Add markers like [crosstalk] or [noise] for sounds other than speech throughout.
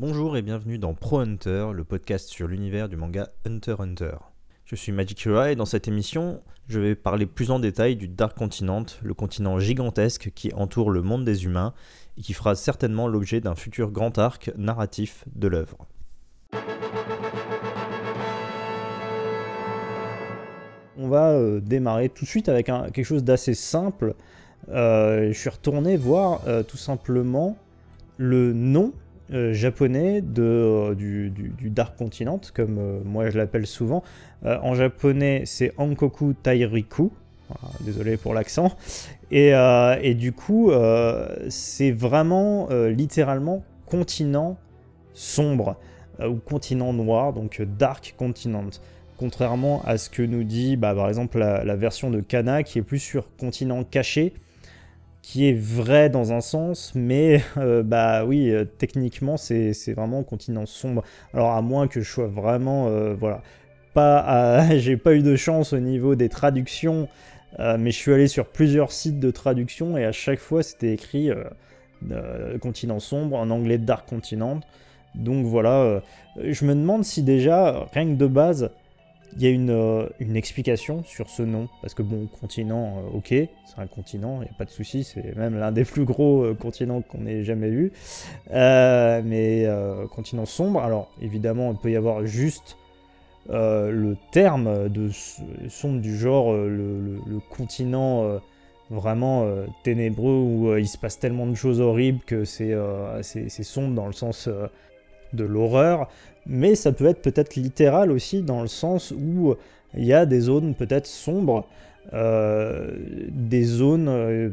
Bonjour et bienvenue dans Pro Hunter, le podcast sur l'univers du manga Hunter Hunter. Je suis Magic Hura et dans cette émission, je vais parler plus en détail du Dark Continent, le continent gigantesque qui entoure le monde des humains et qui fera certainement l'objet d'un futur grand arc narratif de l'œuvre. On va euh, démarrer tout de suite avec quelque chose d'assez simple. Euh, je suis retourné voir euh, tout simplement le nom japonais de, du, Dark Continent, comme moi je l'appelle souvent. en japonais, c'est Ankoku Tairiku. désolé pour l'accent. Et, et, du coup, c'est vraiment littéralement continent sombre ou continent noir, donc Dark Continent contrairement à ce que nous dit bah, par exemple la, version de Kana qui est plus sur continent caché, qui est vrai dans un sens, mais euh, bah oui, euh, techniquement c'est vraiment continent sombre. Alors à moins que je sois vraiment, euh, voilà, pas, [laughs] j'ai pas eu de chance au niveau des traductions, mais je suis allé sur plusieurs sites de traduction et à chaque fois c'était écrit continent sombre en anglais Dark Continent. Donc voilà, je me demande si déjà, rien que de base, il y a une, euh, une, explication sur ce nom, parce que bon, continent, euh, ok, c'est un continent, il n'y a pas de souci, c'est même l'un des plus gros euh, continents qu'on ait jamais vu. mais continent sombre, alors évidemment, il peut y avoir juste le terme de sombre du genre le, continent vraiment ténébreux où il se passe tellement de choses horribles que c'est sombre dans le sens de l'horreur, mais ça peut être peut-être littéral aussi dans le sens où il y a des zones peut-être sombres, euh, des zones euh,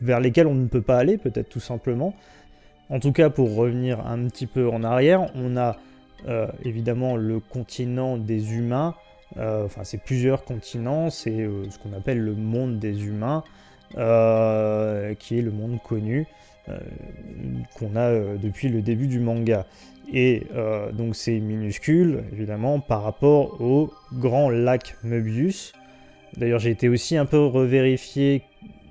vers lesquelles on ne peut pas aller, peut-être tout simplement. En tout cas, pour revenir un petit peu en arrière, on a euh, évidemment le continent des humains, enfin c'est plusieurs continents, c'est ce qu'on appelle le monde des humains, qui est le monde connu. Euh, qu'on a euh, depuis le début du manga. Et euh, donc c'est minuscule, évidemment, par rapport au grand lac Möbius. D'ailleurs, j'ai été aussi un peu revérifier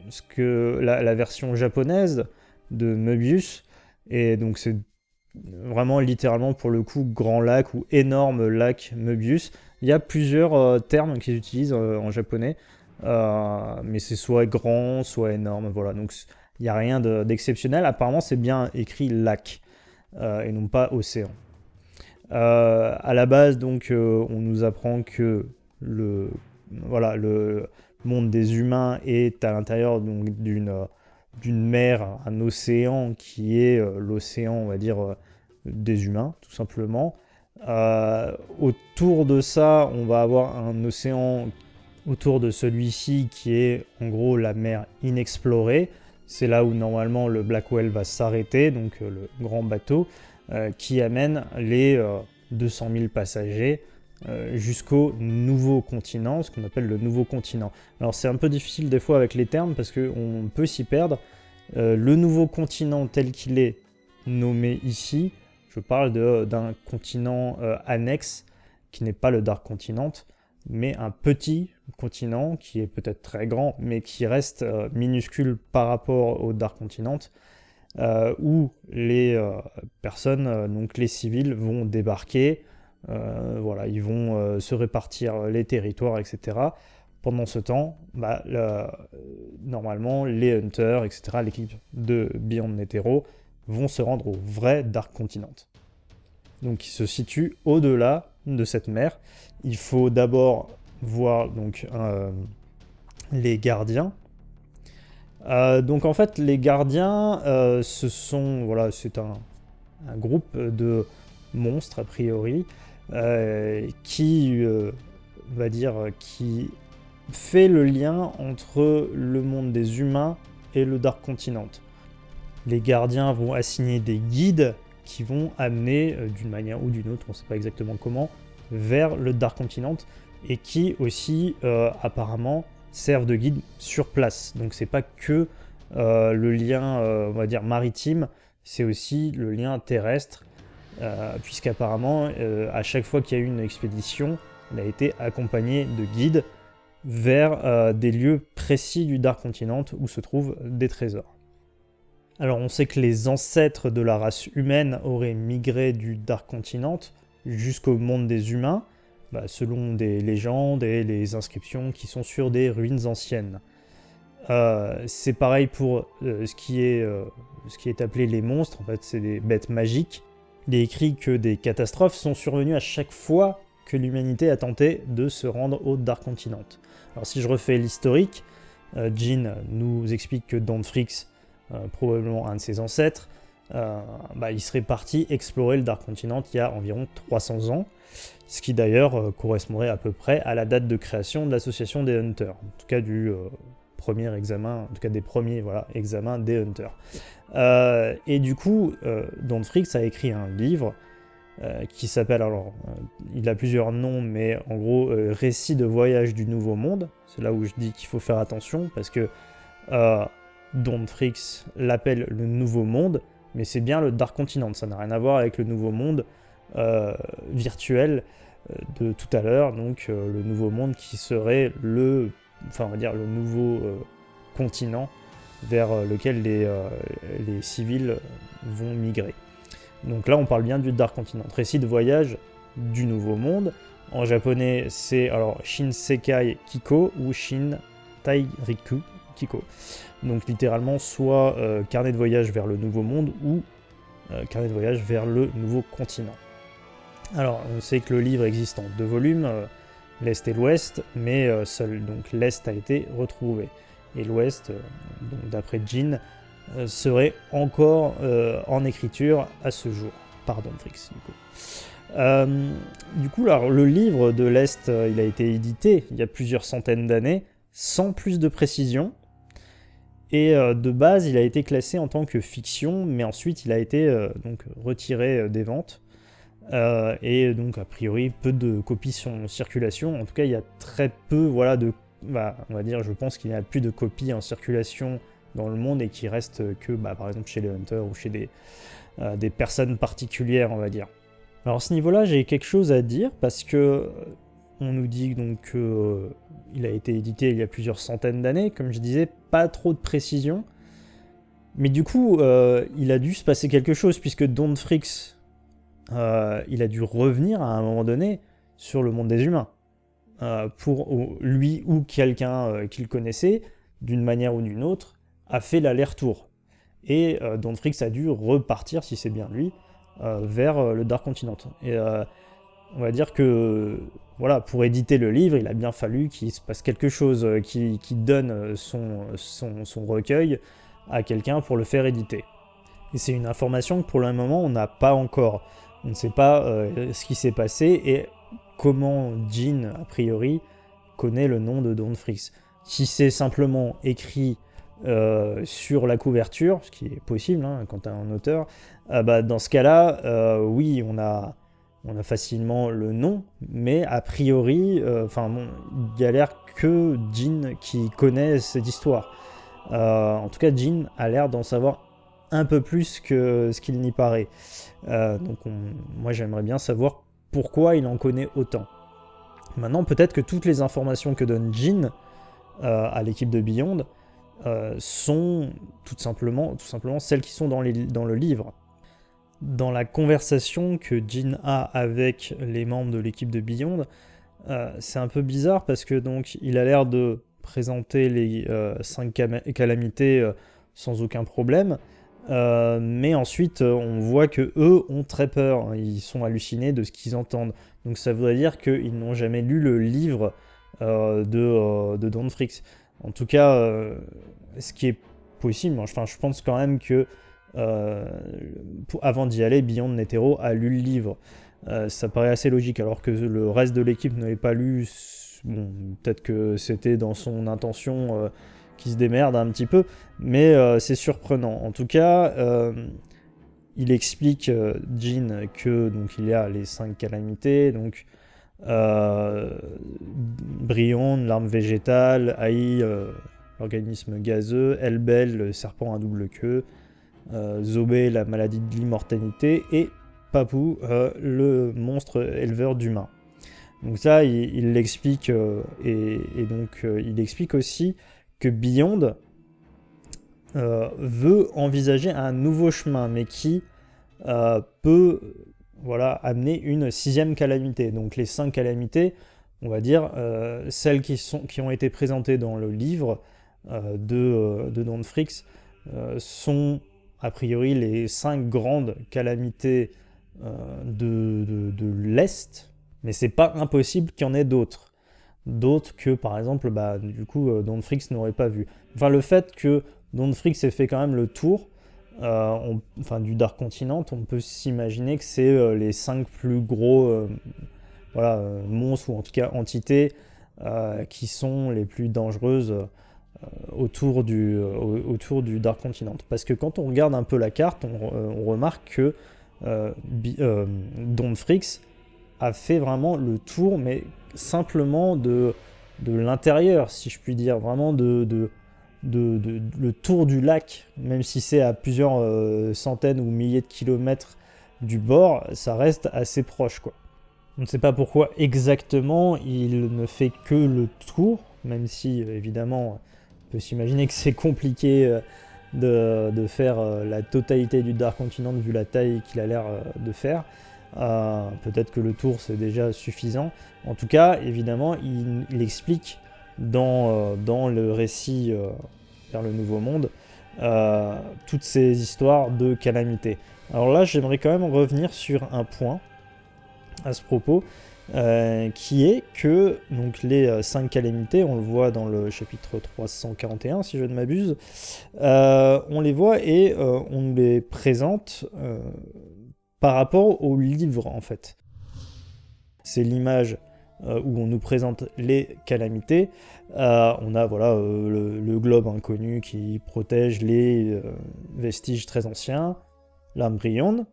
ce que la, version japonaise de Möbius. Et donc c'est vraiment littéralement pour le coup grand lac ou énorme lac Möbius. Il y a plusieurs termes qu'ils utilisent en japonais, mais c'est soit grand, soit énorme. Voilà, donc il n'y a rien d'exceptionnel. Apparemment, c'est bien écrit lac euh, et non pas océan. Euh, à la base, donc, euh, on nous apprend que le, voilà, le monde des humains est à l'intérieur d'une d'une mer, un océan qui est l'océan, on va dire, des humains, tout simplement. autour de ça, on va avoir un océan autour de celui-ci qui est en gros la mer inexplorée. C'est là où normalement le Blackwell va s'arrêter, donc euh, le grand bateau, euh, qui amène les 200 euh, 000 passagers jusqu'au nouveau continent, ce qu'on appelle le nouveau continent. Alors c'est un peu difficile des fois avec les termes parce qu'on peut s'y perdre. le nouveau continent tel qu'il est nommé ici, je parle d'un continent annexe qui n'est pas le Dark Continent, mais un petit continent qui est peut-être très grand, mais qui reste euh, minuscule par rapport au Dark Continent, euh, où les euh, personnes, donc les civils, vont débarquer, voilà, ils vont se répartir les territoires, etc. Pendant ce temps, bah, normalement, les hunters, etc., l'équipe de Beyond Netero, vont se rendre au vrai Dark Continent. Donc, il se situe au-delà de cette mer. Il faut d'abord voir donc euh, les gardiens. Euh, donc en fait, les gardiens, euh, sont c'est un, groupe de monstres a priori qui va dire qui fait le lien entre le monde des humains et le Dark Continent. Les gardiens vont assigner des guides qui vont amener d'une manière ou d'une autre, on ne sait pas exactement comment, vers le Dark Continent et qui aussi euh, apparemment servent de guide sur place. Donc c'est pas que euh, le lien, euh, on va dire maritime, c'est aussi le lien terrestre, puisqu'apparemment à chaque fois qu'il y a eu une expédition, il a été accompagné de guides vers des lieux précis du Dark Continent où se trouvent des trésors. Alors on sait que les ancêtres de la race humaine auraient migré du Dark Continent jusqu'au monde des humains, bah, selon des légendes et les inscriptions qui sont sur des ruines anciennes. Euh, c'est pareil pour euh, ce, qui est, euh, ce qui est appelé les monstres, en fait c'est des bêtes magiques. Il est écrit que des catastrophes sont survenues à chaque fois que l'humanité a tenté de se rendre au Dark Continent. Alors si je refais l'historique, Jean nous explique que Danfrix, probablement un de ses ancêtres, bah, il serait parti explorer le Dark Continent il y a environ 300 ans, ce qui d'ailleurs correspondrait à peu près à la date de création de l'association des Hunters, en tout cas du premier examen, en tout cas des premiers examens des Hunters. Euh, et du coup, euh, Don a écrit un livre euh, qui s'appelle, alors il a plusieurs noms, mais en gros, Récit de voyage du Nouveau Monde. C'est là où je dis qu'il faut faire attention parce que Don l'appelle le Nouveau Monde, mais c'est bien le Dark Continent, ça n'a rien à voir avec le Nouveau Monde virtuel de tout à l'heure, donc le Nouveau Monde qui serait le enfin on va dire le nouveau euh, continent vers euh, lequel les, euh, les, civils vont migrer. Donc là on parle bien du Dark Continent, récit de voyage du Nouveau Monde. En japonais c'est alors Shinsekai Kiko ou Shin Tairiku Kiko. Donc littéralement soit carnet de voyage vers le Nouveau Monde ou carnet de voyage vers le Nouveau Continent. Alors on sait que le livre existe en deux volumes l'Est et l'Ouest, mais euh, seul donc l'Est a été retrouvé. Et l'Ouest, euh, d'après Jean, euh, serait encore en écriture à ce jour, par Fricks, du coup. du coup, alors, le livre de l'Est, il a été édité il y a plusieurs centaines d'années, sans plus de précision. Et de base, il a été classé en tant que fiction, mais ensuite il a été donc retiré des ventes. Euh, et donc, a priori, peu de copies sont en circulation. En tout cas, il y a très peu, voilà, de. Bah, on va dire, je pense qu'il n'y a plus de copies en circulation dans le monde et qu'il reste que, bah, par exemple, chez les hunters ou chez des, euh, des personnes particulières, on va dire. Alors, à ce niveau-là, j'ai quelque chose à dire parce que. Euh, on nous dit donc qu'il a été édité il y a plusieurs centaines d'années, comme je disais, pas trop de précision. Mais du coup, il a dû se passer quelque chose puisque Don't Fricks, euh, il a dû revenir à un moment donné sur le monde des humains. Euh, pour lui ou quelqu'un euh, qu'il connaissait, d'une manière ou d'une autre, a fait l'aller-retour. Et Don Fricks a dû repartir, si c'est bien lui, vers le Dark Continent. Et on va dire que voilà, pour éditer le livre, il a bien fallu qu'il se passe quelque chose qui, donne son, son, recueil à quelqu'un pour le faire éditer. Et c'est une information que pour le moment on n'a pas encore. On ne sait pas euh, ce qui s'est passé et comment Jean, a priori, connaît le nom de Don Fricks. Si c'est simplement écrit euh, sur la couverture, ce qui est possible hein, quand un auteur, euh, bah, dans ce cas-là, oui, on a, on a facilement le nom, mais a priori, enfin, il y a l'air que Jean qui connaît cette histoire. en tout cas, Jean a l'air d'en savoir un peu plus que ce qu'il n'y paraît. Euh, donc moi j'aimerais bien savoir pourquoi il en connaît autant. Maintenant peut-être que toutes les informations que donne Jean euh, à l'équipe de Beyond euh, sont tout simplement, tout simplement celles qui sont dans, le livre. Dans la conversation que Jean a avec les membres de l'équipe de Beyond, c'est un peu bizarre parce que donc il a l'air de présenter les cinq calamités sans aucun problème, euh, mais ensuite, euh, on voit que eux ont très peur. Ils sont hallucinés de ce qu'ils entendent. Donc ça voudrait dire qu'ils n'ont jamais lu le livre euh, de, de Don Fricks. En tout cas, ce qui est possible, enfin, je pense quand même que avant d'y aller, Beyond Netero a lu le livre. ça paraît assez logique, alors que le reste de l'équipe n'avait pas lu. Bon, peut-être que c'était dans son intention qui se démerde un petit peu, mais euh, c'est surprenant. En tout cas, euh, il explique, euh, Jean, que donc il y a les cinq calamités, donc Brion, l'arme végétale, Aïe, l'organisme gazeux, Elbel, le serpent à double queue, Zobé, la maladie de l'immortalité, et Papou, le monstre éleveur d'humains. Donc ça, il l'explique, et, et, donc il explique aussi que Beyond veut envisager un nouveau chemin, mais qui peut voilà, amener une sixième calamité. Donc les cinq calamités, on va dire, celles qui, sont, qui ont été présentées dans le livre de, de Don Fricks, sont a priori les cinq grandes calamités de, de l'Est, mais c'est pas impossible qu'il y en ait d'autres d'autres que par exemple bah, du coup euh, Don Fricks n'aurait pas vu. Enfin le fait que Don Fricks ait fait quand même le tour euh, enfin, du Dark Continent, on peut s'imaginer que c'est euh, les cinq plus gros voilà, monstres ou en tout cas entités qui sont les plus dangereuses autour, du, autour du Dark Continent. Parce que quand on regarde un peu la carte, on, remarque que Don Fricks a fait vraiment le tour, mais simplement de, de l'intérieur, si je puis dire, vraiment de, de, de, le tour du lac, même si c'est à plusieurs euh, centaines ou milliers de kilomètres du bord, ça reste assez proche. Quoi. On ne sait pas pourquoi exactement il ne fait que le tour, même si évidemment on peut s'imaginer que c'est compliqué euh, de, de, faire euh, la totalité du Dark Continent vu la taille qu'il a l'air de faire. Euh, peut-être que le tour c'est déjà suffisant. En tout cas, évidemment, il, explique dans, euh, dans, le récit euh, vers le Nouveau Monde toutes ces histoires de calamité. Alors là, j'aimerais quand même revenir sur un point à ce propos, qui est que donc, les cinq calamités, on le voit dans le chapitre 341 si je ne m'abuse, on les voit et on les présente par rapport au livre en fait. C'est l'image euh, où on nous présente les calamités. Euh, on a voilà euh, le, globe inconnu qui protège les vestiges très anciens, l'embryon,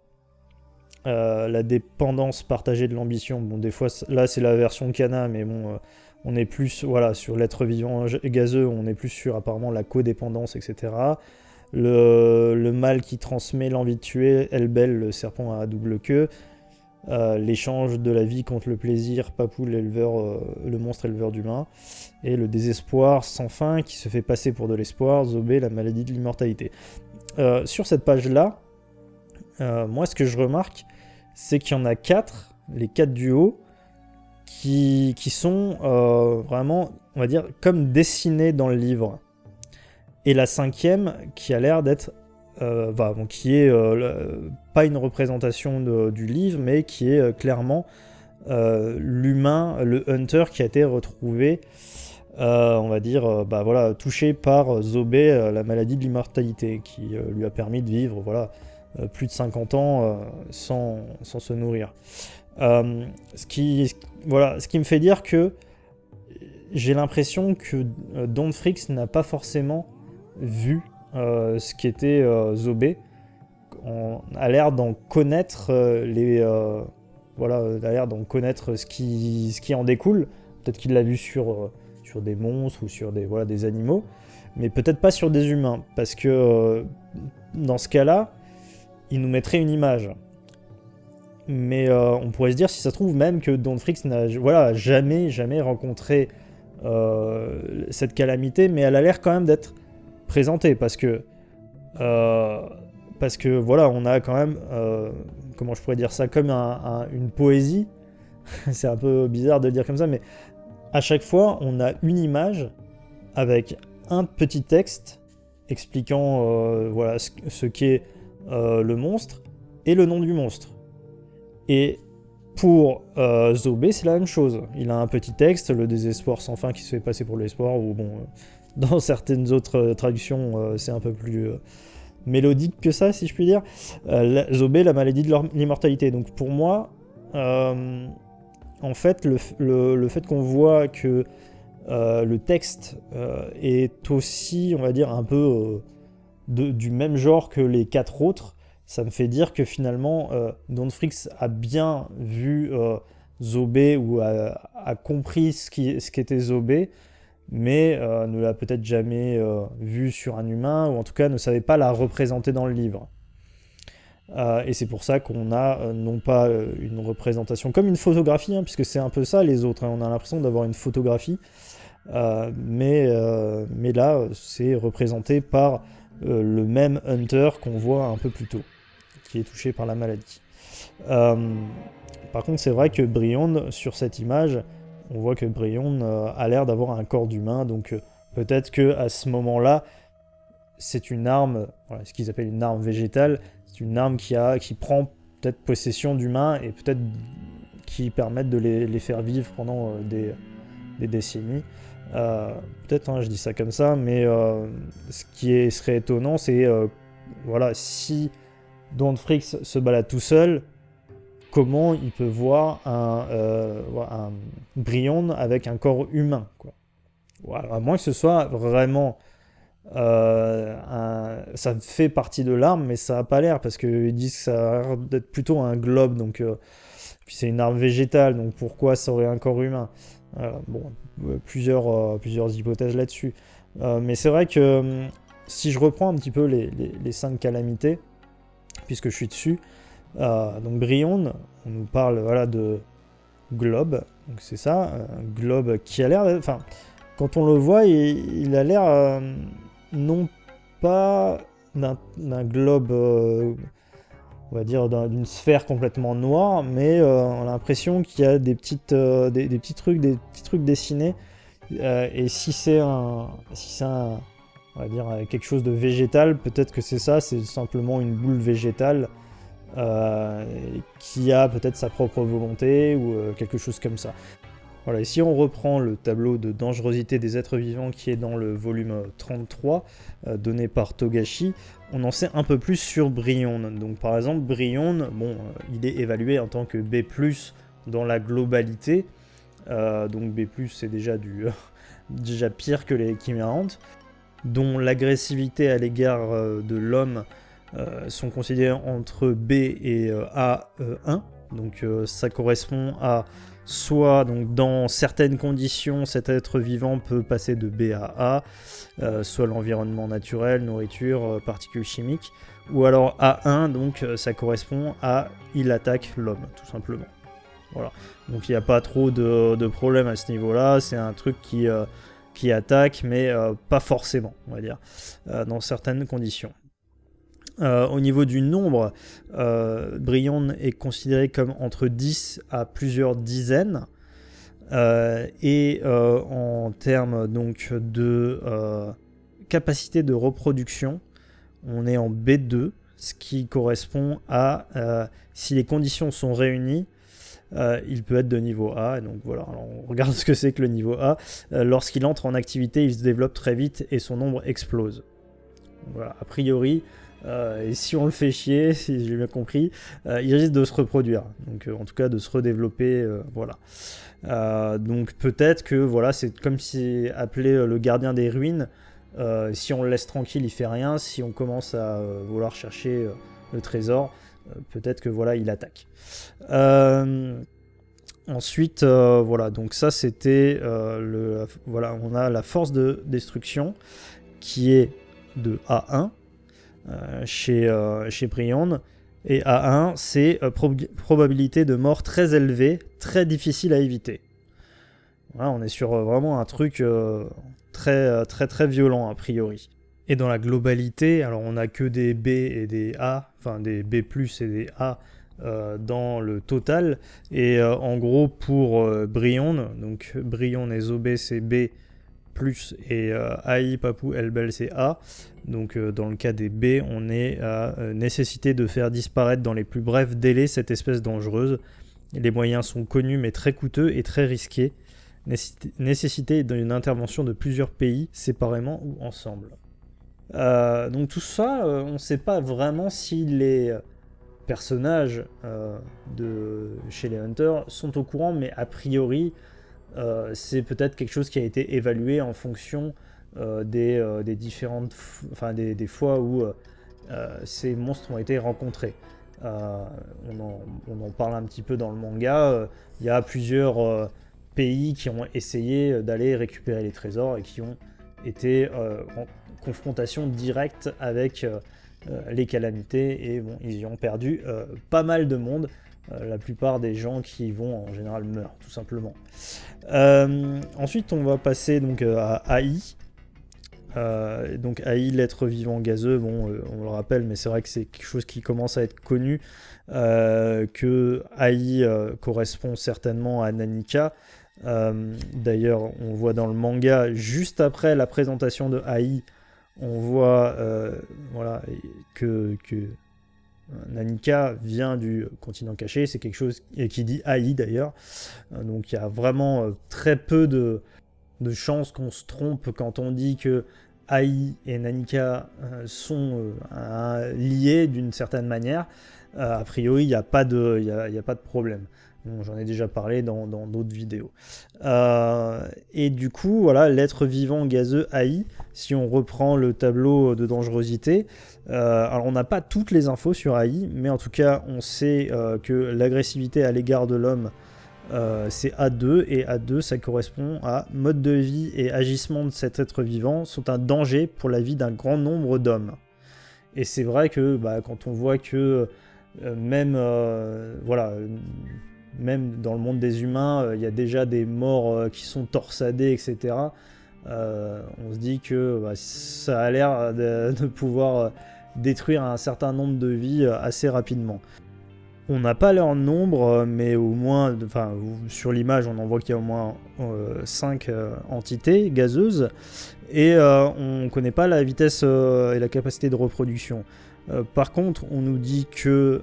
la dépendance partagée de l'ambition. Bon, des fois là c'est la version Cana, mais bon, on est plus voilà sur l'être vivant gazeux, on est plus sur apparemment la codépendance, etc le, mal qui transmet l'envie de tuer, Elbel, le serpent à double queue, euh, l'échange de la vie contre le plaisir, Papou, l'éleveur, euh, le monstre éleveur d'humains, et le désespoir sans fin qui se fait passer pour de l'espoir, Zobé, la maladie de l'immortalité. Euh, sur cette page-là, moi ce que je remarque, c'est qu'il y en a quatre, les quatre du qui, qui sont vraiment, on va dire, comme dessinés dans le livre. Et la cinquième, qui a l'air d'être, euh, qui est euh, pas une représentation du livre, mais qui est euh, clairement l'humain, le hunter qui a été retrouvé, on va dire, bah, voilà, touché par Zobé, la maladie de l'immortalité, qui lui a permis de vivre voilà, plus de 50 ans sans, sans, se nourrir. ce, qui, voilà, ce qui me fait dire que j'ai l'impression que Don Fricks n'a pas forcément vu euh, ce qui était euh, Zobé. On a l'air d'en connaître euh, les. voilà, l'air d'en connaître ce qui, ce qui en découle. Peut-être qu'il l'a vu sur, sur des monstres ou sur des, voilà, des animaux, mais peut-être pas sur des humains. Parce que dans ce cas-là, il nous mettrait une image. Mais on pourrait se dire, si ça se trouve, même que Don Fricks n'a voilà, jamais, jamais rencontré cette calamité, mais elle a l'air quand même d'être présenté parce que euh, parce que voilà, on a quand même euh, comment je pourrais dire ça comme une poésie. [laughs] c'est un peu bizarre de le dire comme ça, mais à chaque fois, on a une image avec un petit texte expliquant euh, voilà ce, qu'est le monstre et le nom du monstre. Et pour Zobé, c'est la même chose. Il a un petit texte, le désespoir sans fin qui se fait passer pour l'espoir, ou bon, dans certaines autres euh, traductions, euh, c'est un peu plus euh, mélodique que ça, si je puis dire. Zobé, la maladie de l'immortalité. Donc pour moi, en fait, le, fait qu'on voit que le texte est aussi, on va dire, un peu du même genre que les quatre autres, ça me fait dire que finalement, Don Fricks a bien vu Zobé ou a, compris ce qu'était ce Zobé mais euh, ne l'a peut-être jamais euh, vu sur un humain, ou en tout cas ne savait pas la représenter dans le livre. Euh, et c'est pour ça qu'on a non pas une représentation comme une photographie, hein, puisque c'est un peu ça les autres, hein. on a l'impression d'avoir une photographie, mais, mais là c'est représenté par le même Hunter qu'on voit un peu plus tôt, qui est touché par la maladie. par contre, c'est vrai que Brion, sur cette image, on voit que Brion a l'air d'avoir un corps d'humain, donc peut-être que à ce moment-là, c'est une arme, ce qu'ils appellent une arme végétale, c'est une arme qui, a, qui prend peut-être possession d'humains et peut-être qui permettent de les, faire vivre pendant des, des décennies. Euh, peut-être, hein, je dis ça comme ça, mais euh, ce qui serait étonnant, c'est euh, voilà, si Don Fricks se balade tout seul, comment il peut voir un, Brion avec un corps humain, quoi. à moins que ce soit vraiment ça fait partie de l'arme, mais ça n'a pas l'air parce qu'ils disent que ça a l'air d'être plutôt un globe, donc puis c'est une arme végétale, donc pourquoi ça aurait un corps humain? Bon, euh, plusieurs, euh, plusieurs hypothèses là-dessus. Euh, mais c'est vrai que hum, si je reprends un petit peu les, les, cinq calamités, puisque je suis dessus, donc Brion, on nous parle voilà, de globe, donc c'est ça, un globe qui a l'air, enfin, quand on le voit, il, a l'air non pas d'un globe, on va dire d'une sphère complètement noire, mais on a l'impression qu'il y a des petites, petits trucs, des petits trucs dessinés. Euh, et si c'est un, si c'est on va dire quelque chose de végétal, peut-être que c'est ça, c'est simplement une boule végétale. euh, qui a peut-être sa propre volonté ou euh, quelque chose comme ça. Voilà, et si on reprend le tableau de dangerosité des êtres vivants qui est dans le volume 33, donné par Togashi, on en sait un peu plus sur Brion. Donc par exemple, Brion, bon, il est évalué en tant que B+, dans la globalité, euh, donc B+, c'est déjà, du, [laughs] déjà pire que les chimérantes, dont l'agressivité à l'égard euh, de l'homme euh, sont considérées entre B et A1. Donc ça correspond à soit donc dans certaines conditions cet être vivant peut passer de B à A, soit l'environnement naturel, nourriture, particules chimiques, ou alors A1 donc ça correspond à il attaque l'homme tout simplement. Voilà. Donc il n'y a pas trop de, problèmes à ce niveau-là. C'est un truc qui, euh, qui attaque, mais euh, pas forcément, on va dire, euh, dans certaines conditions. Au niveau du nombre, Brion est considéré comme entre 10 à plusieurs dizaines. et en termes donc de capacité de reproduction, on est en B2, ce qui correspond à si les conditions sont réunies, euh, il peut être de niveau A. donc voilà, on regarde [laughs] ce que c'est que le niveau A. Euh, lorsqu'il entre en activité, il se développe très vite et son nombre explose. A priori, euh, et si on le fait chier, [laughs] si j'ai bien compris, il risque de se reproduire. Donc en tout cas de se redévelopper, voilà. donc peut-être que voilà, c'est comme si appelé le gardien des ruines. si on le laisse tranquille, il fait rien. Si on commence à vouloir chercher le trésor, euh, peut-être que voilà, il attaque. Euh, ensuite, euh, voilà, donc ça c'était le. Voilà, on a la force de destruction qui est de A1 chez, chez Briand. Et A1, c'est probabilité de mort très élevée, très difficile à éviter. Voilà, on est sur vraiment un truc très, très, très violent a priori. Et dans la globalité, alors on n'a que des B et des A, enfin des B et des A euh, dans le total. Et euh, en gros, pour euh, Brion, donc Brion et Zobé c'est B plus et AI, Papou, Elbel c'est A. Donc dans le cas des B, on est à nécessité de faire disparaître dans les plus brefs délais cette espèce dangereuse. Les moyens sont connus mais très coûteux et très risqués. Nécessité d'une intervention de plusieurs pays séparément ou ensemble. Euh, donc tout ça, euh, on ne sait pas vraiment si les personnages euh, de chez les Hunters sont au courant, mais a priori, c'est peut-être quelque chose qui a été évalué en fonction des, différentes, enfin des, fois où ces monstres ont été rencontrés. On en, en, parle un petit peu dans le manga. Il y a plusieurs pays qui ont essayé d'aller récupérer les trésors et qui ont été confrontation directe avec euh, euh, les calamités et bon, ils y ont perdu euh, pas mal de monde. La plupart des gens qui vont en général meurent tout simplement. ensuite, on va passer donc à AI. donc AI, l'être vivant gazeux, on le rappelle, mais c'est vrai que c'est quelque chose qui commence à être connu, que AI correspond certainement à Nanika. D'ailleurs, on voit dans le manga, juste après la présentation de AI, on voit voilà, que Nanika vient du continent caché, c'est quelque chose qui dit AI d'ailleurs. Euh, donc il y a vraiment euh, très peu de, chances qu'on se trompe quand on dit que AI et Nanika euh, sont liés d'une certaine manière. a priori, il n'y a, pas de, a pas de problème. J'en ai déjà parlé dans d'autres vidéos. et du coup, voilà, l'être vivant gazeux AI, si on reprend le tableau de dangerosité, euh, alors on n'a pas toutes les infos sur AI, mais en tout cas on sait euh, que l'agressivité à l'égard de l'homme euh, c'est A2 et A2 ça correspond à mode de vie et agissement de cet être vivant sont un danger pour la vie d'un grand nombre d'hommes. Et c'est vrai que bah, quand on voit que même voilà même dans le monde des humains il y a déjà des morts qui sont torsadés etc. on se dit que bah, ça a l'air de pouvoir détruire un certain nombre de vies euh, assez rapidement. On n'a pas leur nombre, euh, mais au moins, enfin, sur l'image, on en voit qu'il y a au moins 5 euh, entités gazeuses, et on ne connaît pas la vitesse et la capacité de reproduction. par contre, on nous dit que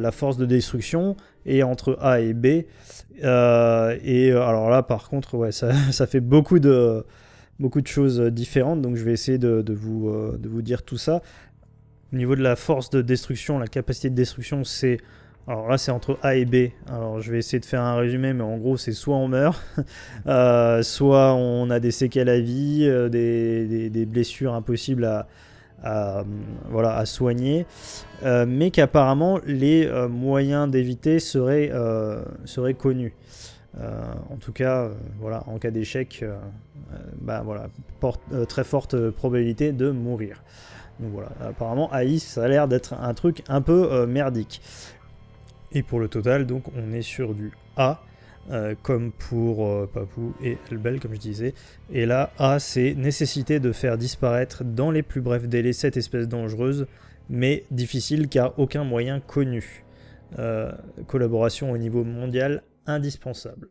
la force de destruction est entre A et B, et alors là, par contre, ouais, ça, [laughs] fait beaucoup de, beaucoup de choses différentes, donc je vais essayer de, vous, de vous dire tout ça. Au niveau de la force de destruction, la capacité de destruction, c'est. Alors là, c'est entre A et B. Alors je vais essayer de faire un résumé, mais en gros, c'est soit on meurt, [laughs] euh, soit on a des séquelles à vie, euh, des, blessures impossibles à, soigner, euh, mais qu'apparemment les moyens d'éviter seraient connus. En tout cas, voilà, en cas d'échec, bah, voilà, très forte probabilité de mourir. Donc voilà, apparemment AI ça a l'air d'être un truc un peu euh, merdique. Et pour le total, donc on est sur du A, euh, comme pour euh, Papou et Elbel, comme je disais. Et là, A, c'est nécessité de faire disparaître dans les plus brefs délais cette espèce dangereuse, mais difficile car aucun moyen connu. collaboration au niveau mondial indispensable.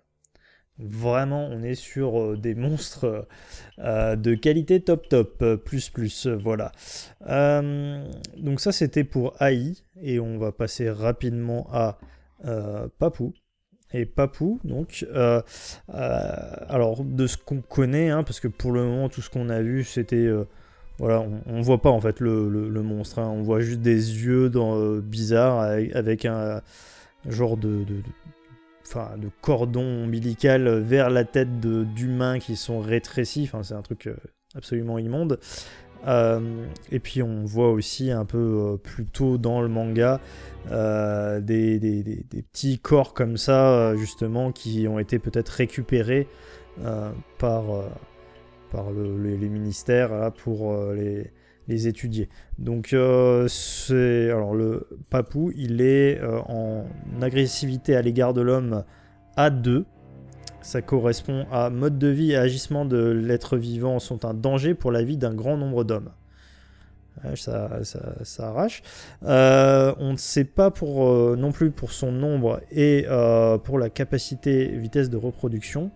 Vraiment, on est sur euh, des monstres euh, de qualité top top, euh, plus plus, voilà. donc ça c'était pour AI, et on va passer rapidement à Papou. Et Papou, donc, alors de ce qu'on connaît, hein, parce que pour le moment tout ce qu'on a vu c'était voilà, on, voit pas en fait le, monstre, hein. on voit juste des yeux dans, bizarres avec, un genre de, enfin, de cordon ombilical vers la tête d'humains qui sont rétrécis. Enfin, c'est un truc euh, absolument immonde. Euh, et puis on voit aussi un peu euh, plus tôt dans le manga des, petits corps comme ça, justement, qui ont été peut-être récupérés par, par les, ministères pour les, les étudier. Donc euh, c'est alors le papou, il est euh, en agressivité à l'égard de l'homme à 2. Ça correspond à mode de vie et agissement de l'être vivant sont un danger pour la vie d'un grand nombre d'hommes. Ça, ça, arrache. Euh, on ne sait pas pour, non plus pour son nombre et pour la capacité vitesse de reproduction.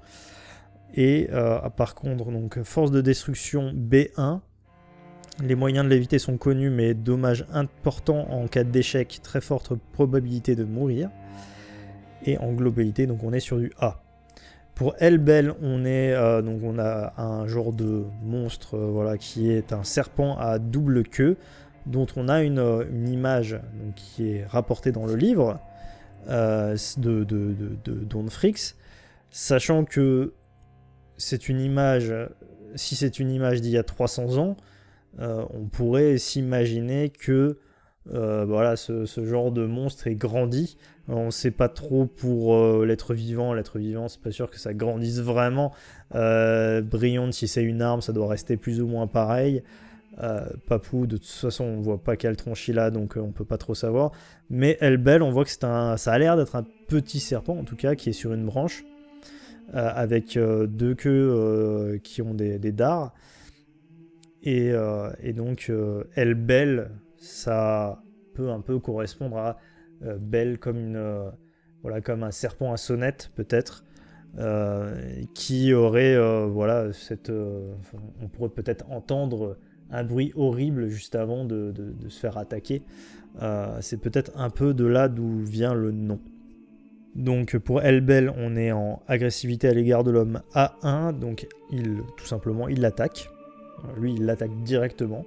Et par contre, donc force de destruction B1, les moyens de l'éviter sont connus, mais dommages importants en cas d'échec, très forte probabilité de mourir. Et en globalité, donc on est sur du A. Pour Elbel, on est euh, donc on a un genre de monstre, euh, voilà, qui est un serpent à double queue, dont on a une, euh, image qui est rapportée dans le livre de, de, de, Don Frix, sachant que c'est une image, si c'est une image d'il y a 300 ans, euh, on pourrait s'imaginer que euh, voilà, ce, genre de monstre est grandi. On ne sait pas trop pour euh, l'être vivant. L'être vivant, c'est pas sûr que ça grandisse vraiment. Brillante, si c'est une arme, ça doit rester plus ou moins pareil. Papou, de toute façon, on voit pas quelle tronche il a, donc on peut pas trop savoir. Mais Elbel, on voit que c'est un, ça a l'air d'être un petit serpent, en tout cas, qui est sur une branche, avec deux queues qui ont des dards. Et, et donc, Elle Belle, ça peut un peu correspondre à Belle comme, un serpent à sonnette, peut-être. qui aurait, voilà, cette. on pourrait peut-être entendre un bruit horrible juste avant de, se faire attaquer. Euh, c'est peut-être un peu de là d'où vient le nom. Donc pour Elbel, on est en agressivité à l'égard de l'homme A1, donc il tout simplement il l'attaque. Lui, il l'attaque directement,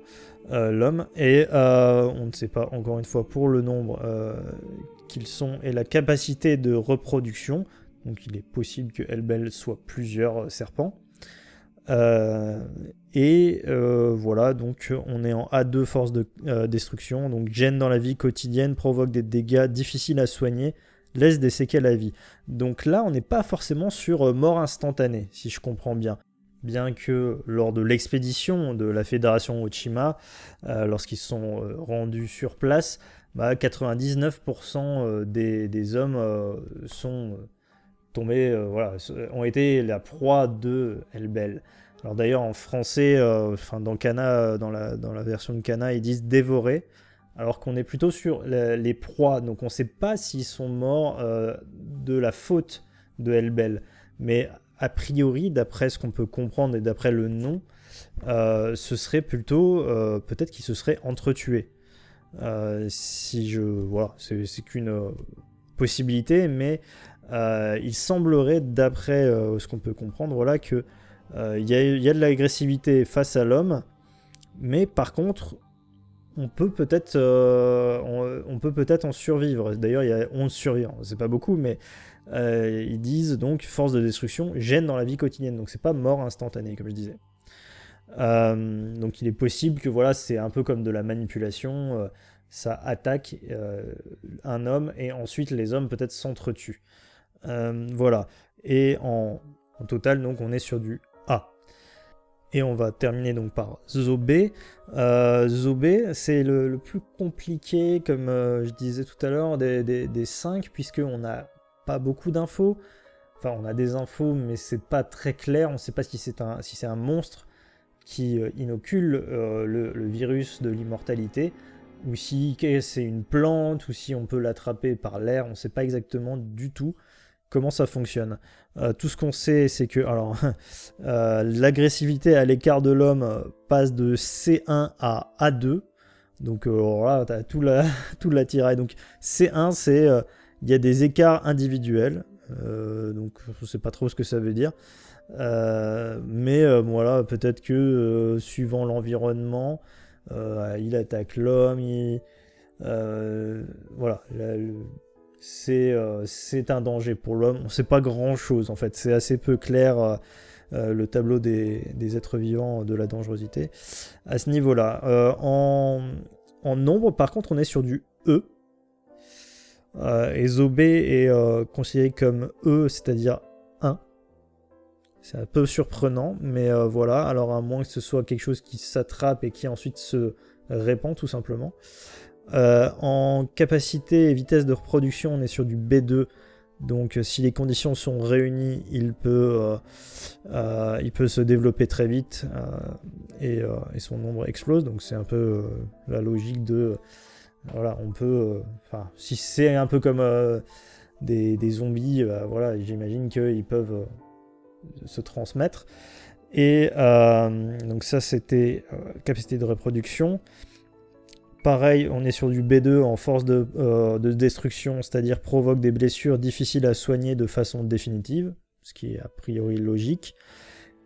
euh, l'homme, et euh, on ne sait pas encore une fois pour le nombre qu'ils sont et la capacité de reproduction. Donc il est possible que Elbel soit plusieurs serpents. Euh, et euh, voilà, donc on est en A2 force de euh, destruction, donc gêne dans la vie quotidienne, provoque des dégâts difficiles à soigner, laisse des séquelles à vie. Donc là, on n'est pas forcément sur mort instantanée, si je comprends bien. Bien que lors de l'expédition de la fédération Ochima, lorsqu'ils sont rendus sur place, 99% bah, des, des, hommes sont tombés, voilà, ont été la proie de Elbel. Alors d'ailleurs en français, euh, dans Kana, dans la, dans la version de Kana, ils disent dévorer, alors qu'on est plutôt sur les proies, donc on ne sait pas s'ils sont morts euh, de la faute de Elbel. Mais a priori, d'après ce qu'on peut comprendre et d'après le nom, euh, ce serait plutôt peut-être qu'ils se seraient entretués. si je voilà, c'est qu'une possibilité, mais il semblerait, d'après ce qu'on peut comprendre, voilà que euh, il y, a de l'agressivité face à l'homme, mais par contre, on peut peut-être euh, en survivre. D'ailleurs, il y a 11 survivants, c'est pas beaucoup, mais euh, ils disent donc force de destruction, gêne dans la vie quotidienne. Donc c'est pas mort instantanée, comme je disais. donc il est possible que voilà, c'est un peu comme de la manipulation. ça attaque un homme et ensuite les hommes peut-être s'entretuent. voilà. Et en, total, donc on est sur du et on va terminer donc par Zobé. Euh, Zobé, c'est le, plus compliqué, comme euh, je disais tout à l'heure, des, des, cinq, puisqu'on n'a beaucoup d'infos. Enfin, on a des infos, mais c'est pas très clair. On ne sait pas si c'est un, si un monstre qui euh, inocule le, le, virus de l'immortalité, ou si c'est une plante, ou si on peut l'attraper par l'air. On ne sait pas exactement du tout comment ça fonctionne. Euh, tout ce qu'on sait, c'est que alors [laughs] euh, l'agressivité à l'écart de l'homme euh, passe de C1 à A2. Donc voilà, tu as tout la, [laughs] tout l'attirail. Donc C1, c'est il y a des écarts individuels. donc je sais pas trop ce que ça veut dire. mais voilà, peut-être que suivant l'environnement, il attaque l'homme. voilà, euh, c'est un danger pour l'homme. On ne sait pas grand-chose en fait. C'est assez peu clair euh, euh, le tableau des, êtres vivants de la dangerosité à ce niveau-là. En, nombre, par contre, on est sur du E. et Zobé est considéré comme E, c'est-à-dire 1. C'est un peu surprenant, mais voilà. Alors, à moins que ce soit quelque chose qui s'attrape et qui ensuite se répand, tout simplement. Euh, en capacité et vitesse de reproduction, on est sur du B2. Donc euh, si les conditions sont réunies, il peut, euh, il peut se développer très vite et, son nombre explose. Donc c'est un peu la logique de... Voilà, on peut... Enfin, si c'est un peu comme des, zombies, voilà, j'imagine qu'ils peuvent se transmettre. Et donc ça c'était capacité de reproduction. Pareil, on est sur du B2 en force euh, de, destruction, c'est-à-dire provoque des blessures difficiles à soigner de façon définitive, ce qui est a priori logique.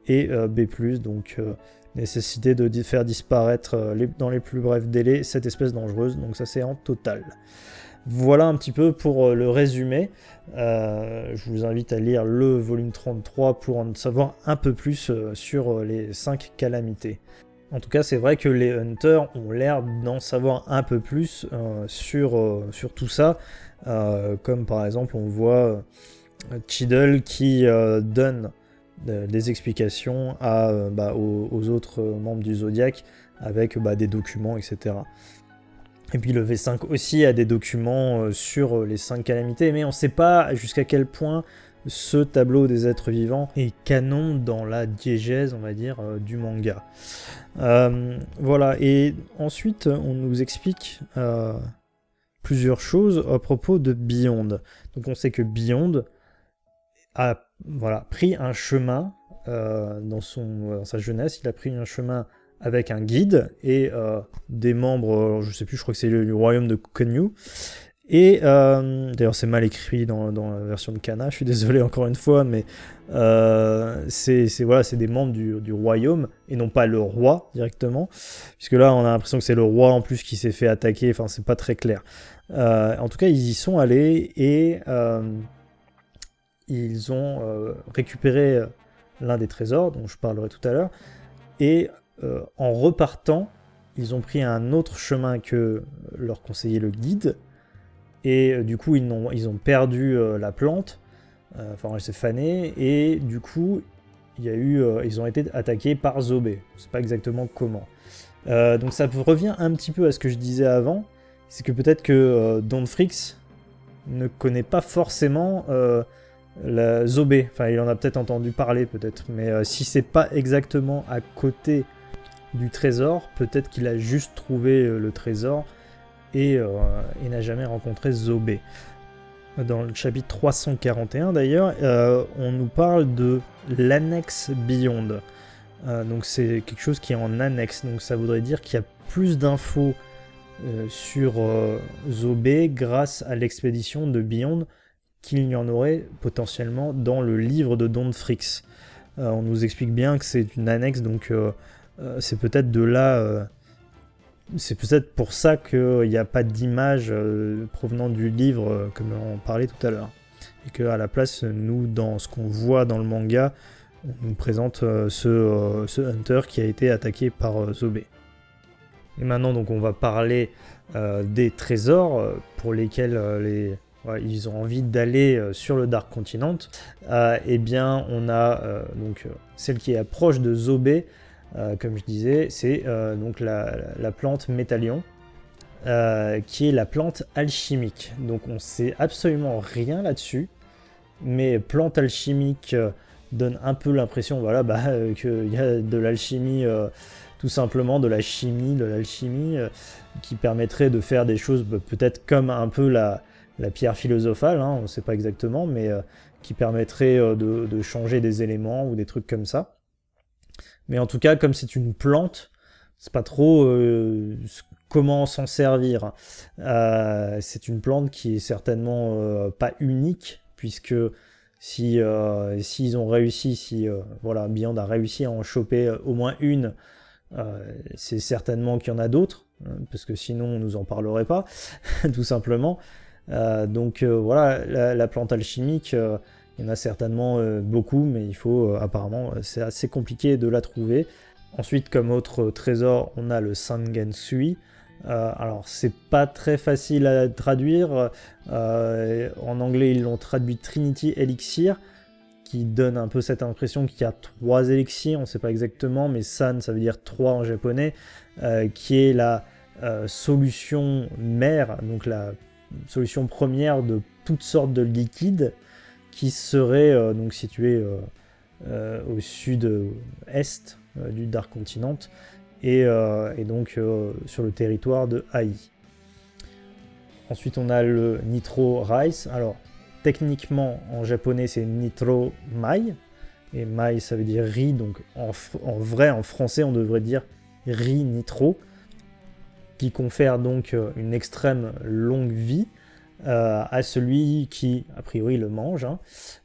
Et euh, B, donc euh, nécessité de faire disparaître dans les plus brefs délais cette espèce dangereuse, donc ça c'est en total. Voilà un petit peu pour le résumé. je vous invite à lire le volume 33 pour en savoir un peu plus sur les 5 calamités. En tout cas, c'est vrai que les Hunters ont l'air d'en savoir un peu plus euh, sur, euh, sur tout ça. Euh, comme par exemple, on voit Chiddle qui donne des explications à, bah, aux, autres membres du Zodiac avec bah, des documents, etc. Et puis le V5 aussi a des documents sur les 5 calamités, mais on ne sait pas jusqu'à quel point ce tableau des êtres vivants est canon dans la diégèse, on va dire, du manga. voilà, et ensuite on nous explique plusieurs choses à propos de Beyond. Donc on sait que Beyond a voilà, pris un chemin dans, son, dans sa jeunesse, il a pris un chemin avec un guide et euh, des membres, je sais plus, je crois que c'est le, royaume de Kukenyu. Et euh, d'ailleurs, c'est mal écrit dans, la version de Kana, je suis désolé encore une fois, mais euh, c'est voilà, des membres du, royaume et non pas le roi directement, puisque là on a l'impression que c'est le roi en plus qui s'est fait attaquer, enfin c'est pas très clair. en tout cas, ils y sont allés et ils ont récupéré l'un des trésors dont je parlerai tout à l'heure. Et euh, en repartant, ils ont pris un autre chemin que leur conseillait le guide. Et euh, du coup, ils ont, ils ont perdu euh, la plante. Enfin, elle s'est fanée. Et du coup, y a eu, ils ont été attaqués par Zobé. Je sais pas exactement comment. donc ça revient un petit peu à ce que je disais avant. C'est que peut-être que Don Frix ne connaît pas forcément la Zobé. Enfin, il en a peut-être entendu parler, peut-être. Mais si c'est pas exactement à côté du trésor. Peut-être qu'il a juste trouvé euh, le trésor et, euh, n'a jamais rencontré Zobé. Dans le chapitre 341 d'ailleurs, euh, on nous parle de l'annexe Beyond. donc c'est quelque chose qui est en annexe. Donc ça voudrait dire qu'il y a plus d'infos sur Zobé grâce à l'expédition de Beyond qu'il n'y en aurait potentiellement dans le livre de Don Frix. on nous explique bien que c'est une annexe, donc euh, c'est peut-être de là. Euh, c'est peut-être pour ça qu'il n'y a pas d'image euh, provenant du livre, comme on parlait tout à l'heure. Et qu'à la place, nous, dans ce qu'on voit dans le manga, on nous présente ce, Hunter qui a été attaqué par Zobé. Et maintenant, donc, on va parler des trésors pour lesquels les, ils ont envie d'aller sur le Dark Continent. eh bien, on a donc celle qui est proche de Zobé, euh, comme je disais, c'est euh, donc la, plante métallion, euh, qui est la plante alchimique. Donc on sait absolument rien là-dessus, mais plante alchimique donne un peu l'impression voilà, bah, qu'il y a de l'alchimie, tout simplement de la chimie, de l'alchimie, qui permettrait de faire des choses bah, peut-être comme un peu la, pierre philosophale, hein, on ne sait pas exactement, mais qui permettrait de, changer des éléments ou des trucs comme ça. Mais en tout cas, comme c'est une plante, c'est pas trop euh, comment s'en servir. Euh, c'est une plante qui est certainement euh, pas unique, puisque si s'ils ont réussi, si voilà, Beyond a réussi à en choper au moins une, c'est certainement qu'il y en a d'autres, hein, parce que sinon on nous en parlerait pas, [laughs] tout simplement. Donc voilà, la, la, plante alchimique il y en a certainement euh, beaucoup, mais il faut euh, apparemment, euh, c'est assez compliqué de la trouver. Ensuite, comme autre trésor, on a le Sangen Sui. alors, c'est pas très facile à traduire. en anglais, ils l'ont traduit Trinity Elixir, qui donne un peu cette impression qu'il y a trois élixirs, on sait pas exactement, mais San, ça veut dire trois en japonais, qui est la solution mère, donc la solution première de toutes sortes de liquides qui serait euh, donc situé euh, euh, au sud-est du Dark Continent et, donc sur le territoire de Haï. Ensuite, on a le Nitro Rice. Alors, techniquement, en japonais, c'est Nitro Mai. Et Mai, ça veut dire riz. Donc, en, vrai, en français, on devrait dire riz nitro. Qui confère donc une extrême longue vie. Euh, à celui qui, a priori, le mange. Hein.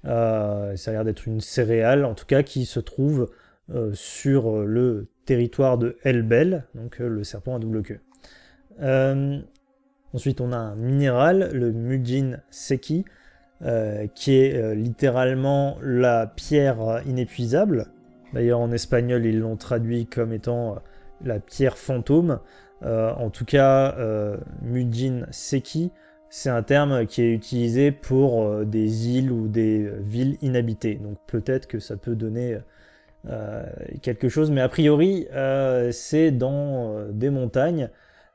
Euh, ça a l'air d'être une céréale, en tout cas, qui se trouve euh, sur le territoire de Elbel, donc le serpent à double queue. ensuite, on a un minéral, le Mujin Seki, qui est littéralement la pierre inépuisable. D'ailleurs, en espagnol, ils l'ont traduit comme étant la pierre fantôme. En tout cas, Mujin Seki c'est un terme qui est utilisé pour euh, des îles ou des euh, villes inhabitées. Donc peut-être que ça peut donner euh, quelque chose, mais a priori c'est dans des montagnes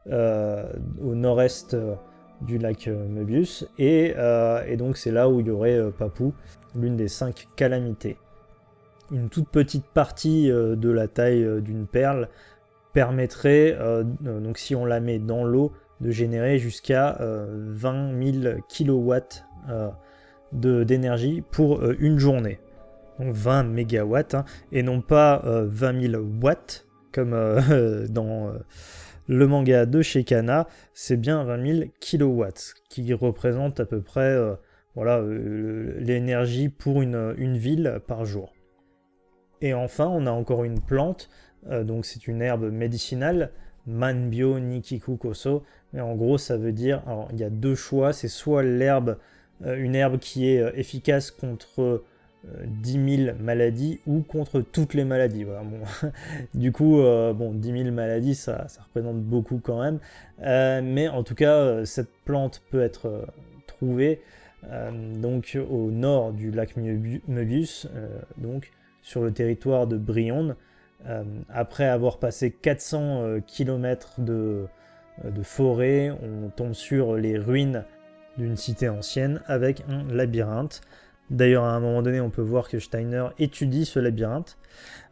au nord-est du lac Möbius. Et, et donc c'est là où il y aurait Papou, l'une des cinq calamités. Une toute petite partie de la taille d'une perle permettrait, donc si on la met dans l'eau, de générer jusqu'à 20 000 kW d'énergie pour une journée. Donc 20 mégawatts, hein, et non pas 20 000 watts, comme [laughs] dans le manga de chez Kana, c'est bien 20 000 kilowatts, qui représente à peu près euh, voilà, euh, l'énergie pour une, une, ville par jour. Et enfin, on a encore une plante, euh, donc c'est une herbe médicinale, Manbyo Nikiku Koso, mais en gros ça veut dire, alors il y a deux choix, c'est soit l'herbe, une herbe qui est efficace contre 10 000 maladies ou contre toutes les maladies. [laughs] du coup, euh, bon, 10 000 maladies, ça, représente beaucoup quand même. Euh, mais en tout cas, euh, cette plante peut être trouvée donc au nord du lac Möbius, donc sur le territoire de Brionne, après avoir passé 400 km de, de forêt, on tombe sur les ruines d'une cité ancienne avec un labyrinthe. D'ailleurs, à un moment donné, on peut voir que Steiner étudie ce labyrinthe.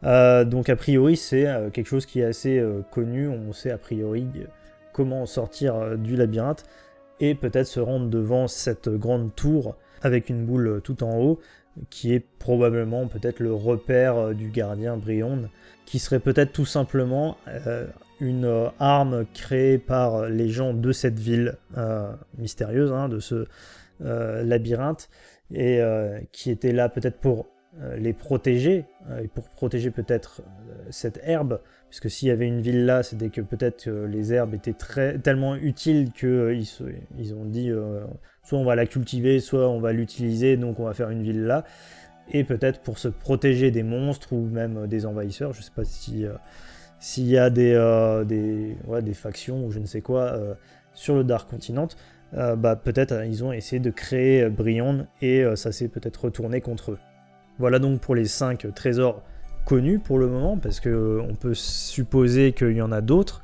Euh, donc, a priori, c'est euh, quelque chose qui est assez euh, connu. On sait a priori comment sortir du labyrinthe et peut-être se rendre devant cette grande tour avec une boule tout en haut, qui est probablement peut-être le repère du gardien Brion, qui serait peut-être tout simplement une arme créée par les gens de cette ville mystérieuse, hein, de ce labyrinthe et euh, qui était là peut-être pour euh, les protéger, euh, et pour protéger peut-être cette herbe, puisque s'il y avait une ville là, c'était que peut-être les herbes étaient tellement utiles qu'ils ils ont dit soit on va la cultiver, soit on va l'utiliser, donc on va faire une ville là, et peut-être pour se protéger des monstres ou même des envahisseurs, je sais pas si s'il y a des, des, des, factions ou je ne sais quoi sur le Dark Continent, euh, bah, peut-être euh, ils ont essayé de créer euh, Brion et ça s'est peut-être retourné contre eux. Voilà donc pour les 5 trésors connus pour le moment, parce qu'on peut supposer qu'il y en a d'autres,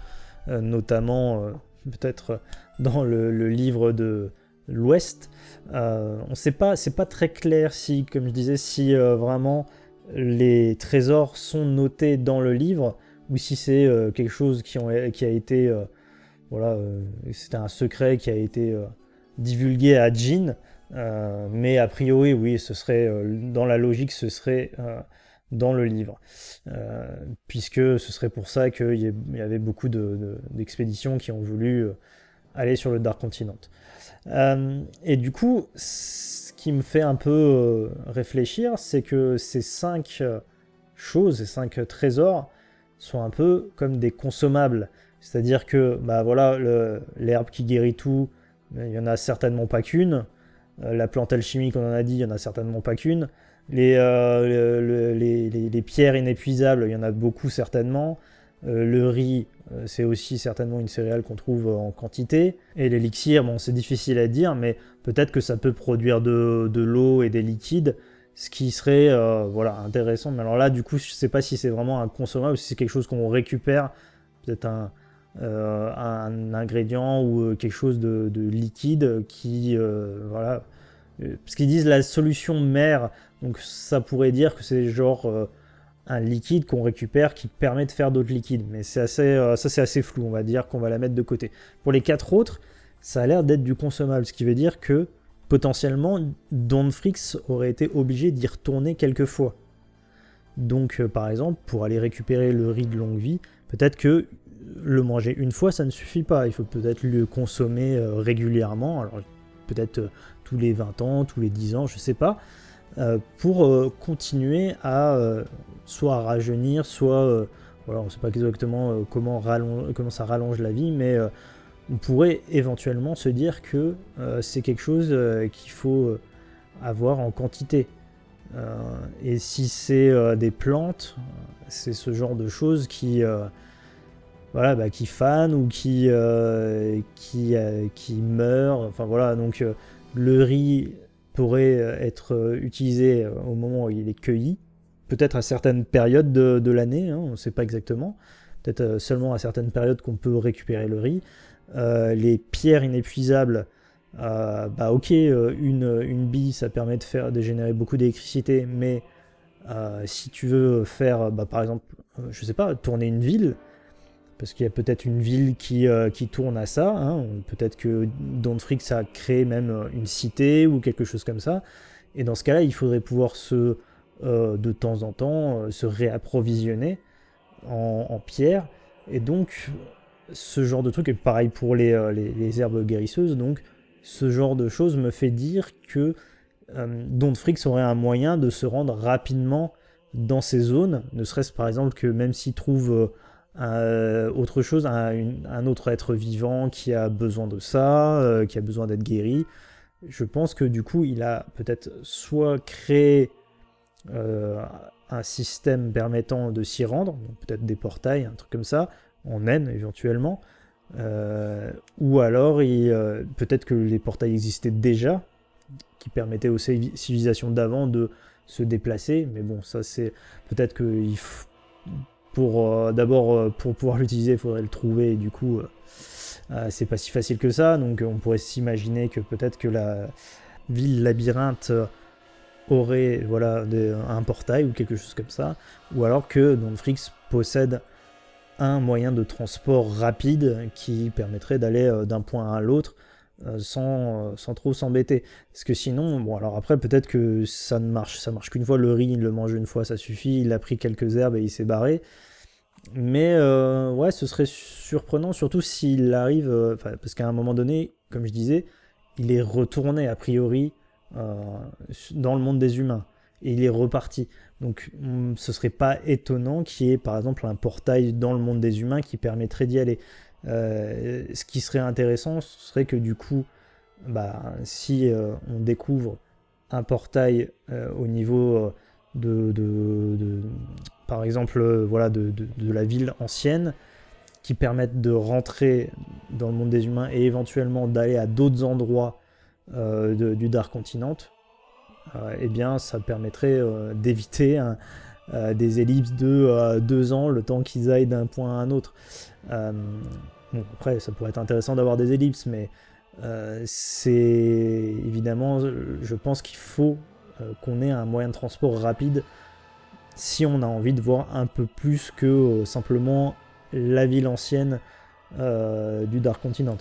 notamment peut-être dans le, livre de l'Ouest. on ne sait pas, c'est pas très clair si, comme je disais, si vraiment les trésors sont notés dans le livre ou si c'est quelque chose qui, a été voilà, euh, c'était un secret qui a été euh, divulgué à Jean, euh, mais a priori, oui, ce serait dans la logique, ce serait dans le livre, puisque ce serait pour ça qu'il y avait beaucoup d'expéditions qui ont voulu aller sur le Dark Continent. et du coup, ce qui me fait un peu réfléchir, c'est que ces cinq choses, ces cinq trésors, sont un peu comme des consommables. C'est-à-dire que, bah voilà, l'herbe qui guérit tout, il n'y en a certainement pas qu'une. Euh, la plante alchimique, on en a dit, il n'y en a certainement pas qu'une. Euh, les, pierres inépuisables, il y en a beaucoup certainement. Euh, le riz, c'est aussi certainement une céréale qu'on trouve en quantité. Et l'élixir, bon, c'est difficile à dire, mais peut-être que ça peut produire de, l'eau et des liquides, ce qui serait voilà, intéressant. Mais alors là, du coup, je ne sais pas si c'est vraiment un consommable si c'est quelque chose qu'on récupère, peut-être un, euh, un ingrédient ou euh, quelque chose de, liquide qui, euh, voilà, parce qu'ils disent la solution mère, donc ça pourrait dire que c'est genre un liquide qu'on récupère qui permet de faire d'autres liquides, mais c'est assez, ça c'est assez flou, on va dire qu'on va la mettre de côté. Pour les quatre autres, ça a l'air d'être du consommable, ce qui veut dire que potentiellement Don Frix aurait été obligé d'y retourner quelques fois. Donc par exemple, pour aller récupérer le riz de longue vie, peut-être que le manger une fois, ça ne suffit pas. Il faut peut-être le consommer euh, régulièrement, alors peut-être euh, tous les 20 ans, tous les 10 ans, je sais pas, euh, pour continuer à soit rajeunir, soit, voilà, on ne sait pas exactement comment, comment, ça rallonge la vie, mais on pourrait éventuellement se dire que c'est quelque chose qu'il faut avoir en quantité. et si c'est des plantes, c'est ce genre de choses qui voilà, bah, ou qui, euh, qui, euh, meurent. Enfin voilà, donc euh, le riz pourrait être utilisé au moment où il est cueilli, peut-être à certaines périodes de, l'année, hein, on ne sait pas exactement, peut-être seulement à certaines périodes qu'on peut récupérer le riz. les pierres inépuisables, bah ok, une, une bille, ça permet de, faire, de générer beaucoup d'électricité, mais si tu veux faire, bah, par exemple, je sais pas, tourner une ville, parce qu'il y a peut-être une ville qui, qui tourne à ça, hein, peut-être que ça a créé même une cité ou quelque chose comme ça, et dans ce cas-là, il faudrait pouvoir se, de temps en temps, se réapprovisionner en, pierre, et donc ce genre de truc, et pareil pour les, les herbes guérisseuses, donc ce genre de choses me fait dire que euh, Don't Freaks aurait un moyen de se rendre rapidement dans ces zones, ne serait-ce par exemple que même s'il trouve euh, autre chose, un, autre être vivant qui a besoin de ça, euh, qui a besoin d'être guéri, je pense que du coup il a peut-être soit créé un système permettant de s'y rendre, peut-être des portails, un truc comme ça, en naine éventuellement, euh, ou alors, peut-être que les portails existaient déjà, qui permettaient aux civilisations d'avant de se déplacer. Mais bon, ça c'est peut-être que pour euh, d'abord euh, pour pouvoir [laughs] l'utiliser, il faudrait le trouver. Et du coup, c'est pas si facile que ça. Donc, on pourrait s'imaginer que peut-être que la ville labyrinthe aurait voilà un portail ou quelque chose comme ça, ou alors que Donfrix possède un moyen de transport rapide qui permettrait d'aller euh, d'un point à l'autre euh, sans, euh, sans, trop s'embêter. Parce que sinon, bon alors après peut-être que ça ne marche, ça marche qu'une fois, le riz il le mange une fois, ça suffit, il a pris quelques herbes et il s'est barré. Mais ouais, ce serait surprenant, surtout s'il arrive, parce qu'à un moment donné, comme je disais, il est retourné a priori dans le monde des humains et il est reparti. Donc mm, ce serait pas étonnant qu'il y ait par exemple un portail dans le monde des humains qui permettrait d'y aller. Euh, ce qui serait intéressant, ce serait que du coup, bah, si euh, on découvre un portail euh, au niveau de, par exemple, voilà, de, la ville ancienne, qui permette de rentrer dans le monde des humains et éventuellement d'aller à d'autres endroits du Dark Continent, euh, eh bien, ça permettrait euh, d'éviter euh, des ellipses de deux ans, le temps qu'ils aillent d'un point à un autre. Après, ça pourrait être intéressant d'avoir des ellipses, mais c'est évidemment, je pense qu'il faut qu'on ait un moyen de transport rapide si on a envie de voir un peu plus que simplement la ville ancienne du Dark Continent.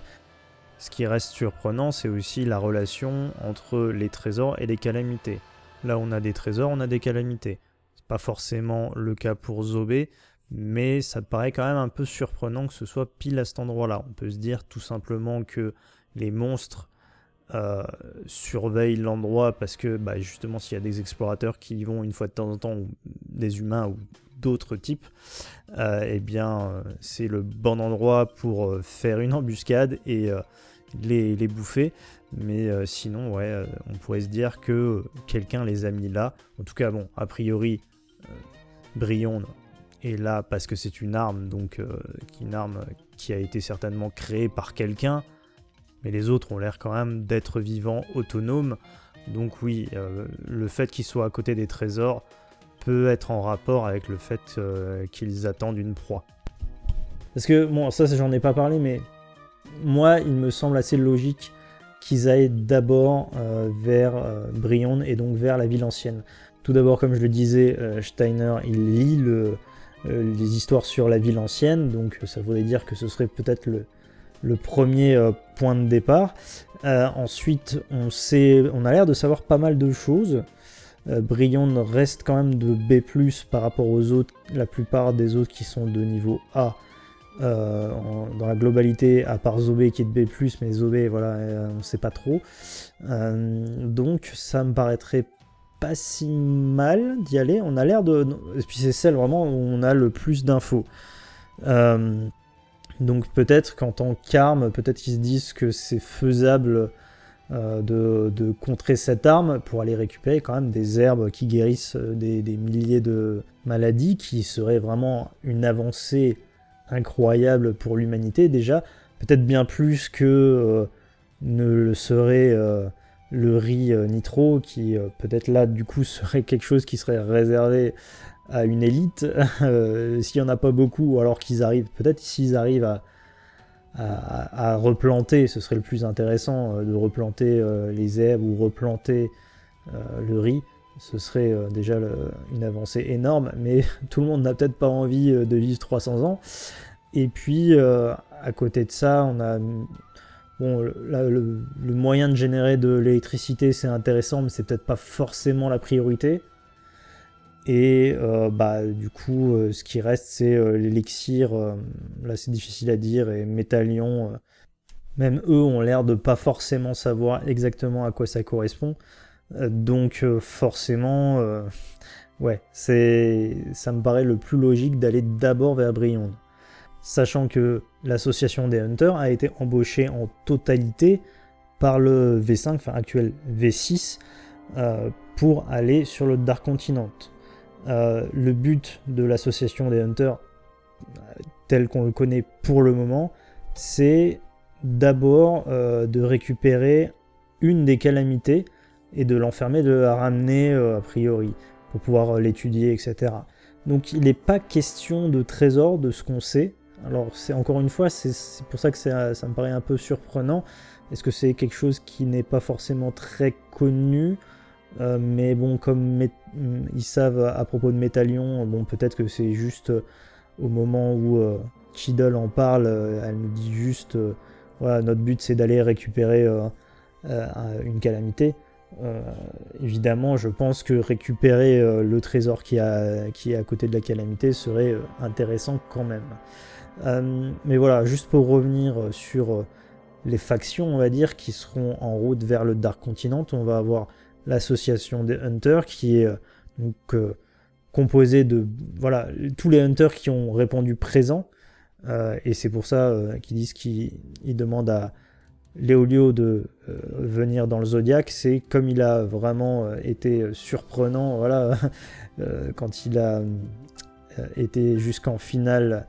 Ce qui reste surprenant, c'est aussi la relation entre les trésors et les calamités. Là, on a des trésors, on a des calamités. C'est pas forcément le cas pour Zobé, mais ça paraît quand même un peu surprenant que ce soit pile à cet endroit-là. On peut se dire tout simplement que les monstres euh, surveillent l'endroit parce que bah, justement s'il y a des explorateurs qui y vont une fois de temps en temps, ou des humains ou d'autres types, euh, eh bien euh, c'est le bon endroit pour faire une embuscade et les, bouffer. Mais euh, sinon, ouais, euh, on pourrait se dire que quelqu'un les a mis là. En tout cas, bon, a priori, euh, Brion est là parce que c'est une arme, donc une arme qui a été certainement créée par quelqu'un. Mais les autres ont l'air quand même d'être vivants, autonomes. Donc oui, le fait qu'ils soient à côté des trésors peut être en rapport avec le fait qu'ils attendent une proie. Parce que, bon, ça j'en ai pas parlé, mais moi, il me semble assez logique qu'ils aillent d'abord euh, vers euh, et donc vers la ville ancienne. Tout d'abord, comme je le disais, euh, Steiner, il lit euh, les histoires sur la ville ancienne, donc ça voudrait dire que ce serait peut-être le, premier point de départ. ensuite, on, a l'air de savoir pas mal de choses. Brion reste quand même de B+, par rapport aux autres, la plupart des autres qui sont de niveau A euh, dans la globalité, à part Zobé qui est de B+, mais Zobé, voilà, euh, on sait pas trop. Euh, donc ça me paraîtrait pas si mal d'y aller. On a l'air de... Et puis c'est celle vraiment où on a le plus d'infos. donc peut-être qu'en tant qu'arme, peut-être qu'ils se disent que c'est faisable de, contrer cette arme pour aller récupérer quand même des herbes qui guérissent des, des milliers de maladies, qui serait vraiment une avancée incroyable pour l'humanité déjà, peut-être bien plus que euh, ne le serait euh, le riz euh, nitro, qui peut-être là du coup [laughs] serait quelque chose qui serait réservé à une élite, [laughs] s'il n'y en a pas beaucoup, alors qu'ils arrivent, peut-être s'ils arrivent à, à, replanter, ce serait le plus intéressant de replanter les herbes ou replanter le riz. Ce serait déjà une avancée énorme, mais [laughs] tout le monde n'a peut-être pas envie de vivre 300 ans. Et puis, à côté de ça, on a Bon, le, moyen de générer de l'électricité, c'est intéressant, mais c'est peut-être pas forcément la priorité. Et euh, bah, du coup, euh, ce qui reste, c'est euh, l'élixir. là, c'est difficile à dire. Et Métallion, même eux ont l'air de pas forcément savoir exactement à quoi ça correspond. Donc, forcément, ouais, c'est, ça me paraît le plus logique d'aller d'abord vers Brion sachant que l'association des Hunters a été embauchée en totalité par le V5, enfin actuel V6, euh, pour aller sur le Dark Continent. Euh, le but de l'association des Hunters, tel qu'on le connaît pour le moment, c'est d'abord euh, de récupérer une des calamités et de l'enfermer, de la ramener a priori, pour pouvoir l'étudier, etc. Donc il n'est pas question de trésor de ce qu'on sait, alors, c'est encore une fois, c'est pour ça que ça, me paraît un peu surprenant. Est-ce que c'est quelque chose qui n'est pas forcément très connu? Euh, mais bon, comme ils savent à propos de Métallion, bon, peut-être que c'est juste euh, au moment où euh, en parle, euh, elle nous dit juste voilà, notre but c'est d'aller récupérer une calamité. Évidemment, je pense que récupérer le trésor qui, est à côté de la calamité serait intéressant quand même. Euh, mais voilà, juste pour revenir euh, sur euh, les factions, on va dire, qui seront en route vers le Dark Continent, on va avoir l'association des Hunters qui est donc composée de voilà tous les Hunters qui ont répondu présent. et c'est pour ça qu'ils disent qu'ils demandent à Léolio de venir dans le Zodiac, c'est comme il a vraiment été surprenant, voilà, [laughs] quand il a été jusqu'en finale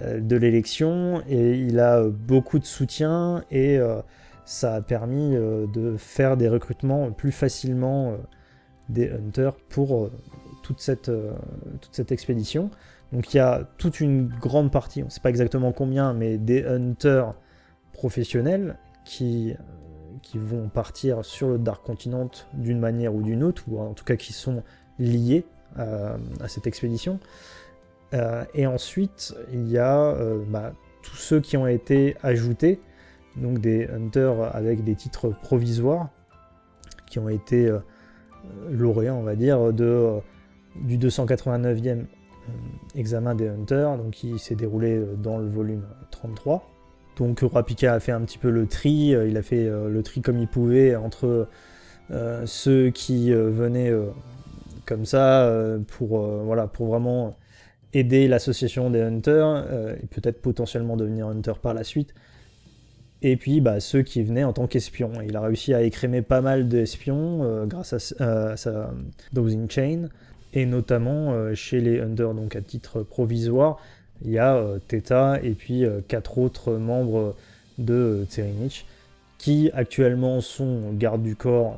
euh, de l'élection et il a beaucoup de soutien et euh, ça a permis euh, de faire des recrutements plus facilement des hunters pour toute cette, toute cette expédition. Donc il y a toute une grande partie, on ne sait pas exactement combien, mais des hunters professionnels qui, qui vont partir sur le Dark Continent d'une manière ou d'une autre, ou en tout cas qui sont liés à cette expédition. Euh, et ensuite, il y a euh, bah, tous ceux qui ont été ajoutés, donc des hunters avec des titres provisoires, qui ont été euh, lauréats, on va dire, de, du 289e examen des hunters, donc qui s'est déroulé dans le volume 33. Donc Rapika a fait un petit peu le tri, il a fait le tri comme il pouvait entre ceux qui venaient comme ça pour, voilà, pour vraiment aider l'association des hunters euh, et peut-être potentiellement devenir hunter par la suite. Et puis bah, ceux qui venaient en tant qu'espions. Il a réussi à écrémer pas mal d'espions euh, grâce à, sa dosing chain. Et notamment euh, chez les hunters, donc à titre provisoire, il y a Theta et puis quatre autres membres de Tserinich qui actuellement sont gardes du corps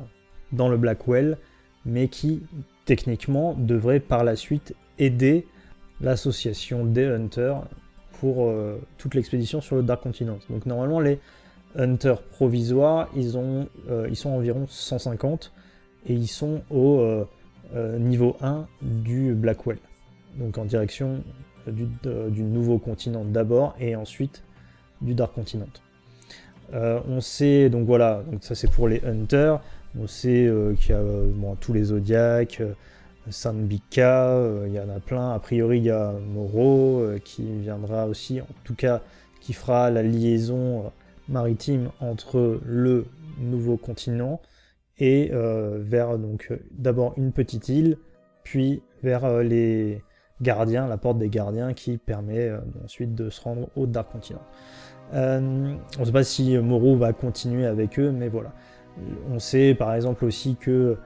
dans le Blackwell, mais qui techniquement devraient par la suite aider l'association des Hunters pour euh, toute l'expédition sur le Dark Continent. Donc normalement les Hunters provisoires, ils, euh, ils sont environ 150 et ils sont au euh, niveau 1 du Blackwell. Donc en direction du, nouveau continent d'abord et ensuite du Dark Continent. on sait, donc voilà, ça c'est pour les Hunters, on sait qu'il y a tous les Zodiacs, Sambika, euh, il y en a plein. A priori, il y a Moro euh, qui viendra aussi, en tout cas, qui fera la liaison euh, maritime entre le nouveau continent et vers donc d'abord une petite île, puis vers les la porte des gardiens qui permet ensuite de se rendre au Dark Continent. on ne sait pas si Moro va continuer avec eux, mais voilà. On sait par exemple aussi que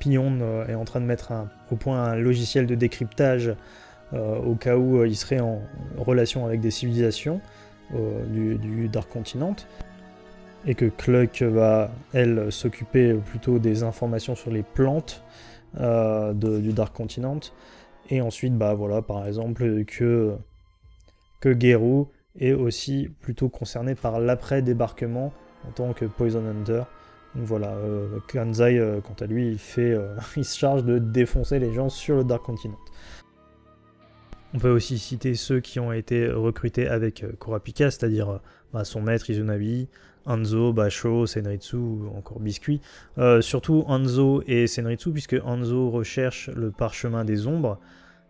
Pignon euh, est en train de mettre au point un logiciel de décryptage euh, au cas où euh, il serait en relation avec des civilisations du, Dark Continent et que Cluck va, elle, s'occuper plutôt des informations sur les plantes du Dark Continent. Et ensuite, bah voilà, par exemple, que, que Geru est aussi plutôt concerné par l'après-débarquement en tant que Poison Hunter. Donc voilà, euh, Kanzai, euh, quant à lui, il, fait, euh, [laughs] il se charge de défoncer les gens sur le Dark Continent. On peut aussi citer ceux qui ont été recrutés avec Kurapika, c'est-à-dire bah, son maître Izunabi, Hanzo, Basho, Senritsu ou encore Biscuit. surtout Hanzo et Senritsu, puisque Hanzo recherche le parchemin des ombres,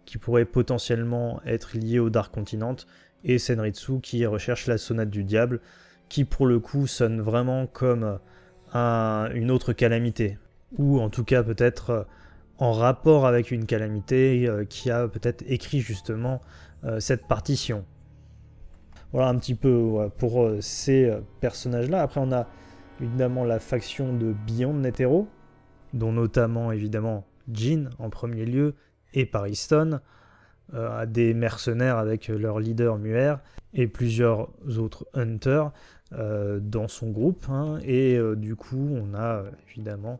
qui pourrait potentiellement être lié au Dark Continent, et Senritsu qui recherche la sonate du diable, qui pour le coup sonne vraiment comme une autre calamité, ou en tout cas peut-être euh, en rapport avec une calamité euh, qui a peut-être écrit justement euh, cette partition. Voilà un petit peu pour ces personnages-là. Après on a évidemment la faction de Beyond Netero, dont notamment évidemment Jean en premier lieu et Pariston, des mercenaires avec leur leader Muer et plusieurs autres hunters. Euh, dans son groupe. Hein, et euh, du coup, on a euh, évidemment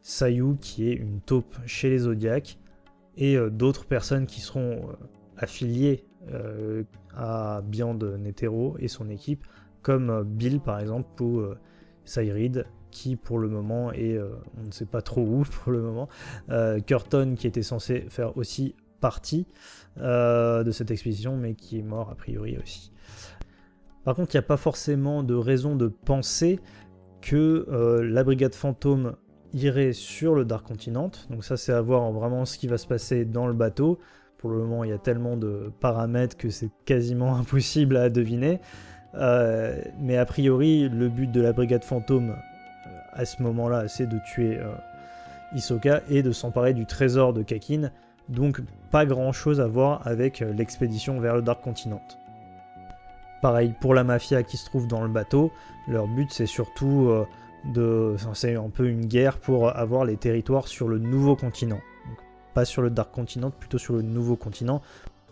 Sayu qui est une taupe chez les Zodiacs et d'autres personnes qui seront affiliées à Beyond Netero et son équipe, comme Bill par exemple ou Cyride qui pour le moment est, on ne sait pas trop où [laughs] pour le moment, Curton qui était censé faire aussi partie de cette expédition mais qui est mort a priori aussi. Par contre, il n'y a pas forcément de raison de penser que euh, la brigade fantôme irait sur le Dark Continent. Donc ça, c'est à voir vraiment ce qui va se passer dans le bateau. Pour le moment, il y a tellement de paramètres que c'est quasiment [laughs] impossible à deviner. Euh, mais a priori, le but de la brigade fantôme euh, à ce moment-là, c'est de tuer Isoka et de s'emparer du trésor de Kakin. Donc pas grand-chose à voir avec l'expédition vers le Dark Continent. Pareil pour la mafia qui se trouve dans le bateau, leur but c'est surtout euh, de. c'est un peu une guerre pour avoir les territoires sur le nouveau continent. pas sur le Dark Continent, plutôt sur le nouveau continent,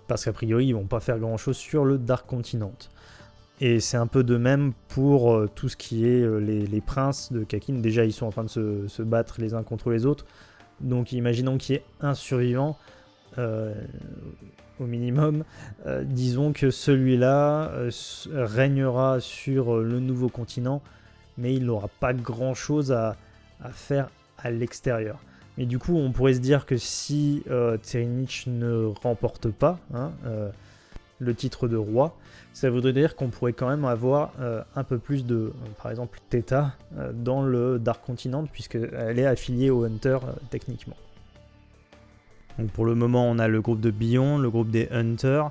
parce qu'a priori ils vont pas faire grand chose sur le Dark Continent. Et c'est un peu de même pour euh, tout ce qui est euh, les, princes de Kakin. Déjà, ils sont en train de se, se battre les uns contre les autres. Donc, imaginons qu'il y ait un survivant au minimum. Euh, disons que celui-là euh, régnera sur euh, le nouveau continent, mais il n'aura pas grand-chose à, faire à l'extérieur. Mais du coup, on pourrait se dire que si euh, ne remporte pas hein, le titre de roi, ça voudrait dire qu'on pourrait quand même avoir un peu plus de, par exemple, Theta dans le Dark Continent, puisqu'elle est affiliée au Hunter techniquement. Donc pour le moment, on a le groupe de Beyond, le groupe des Hunters.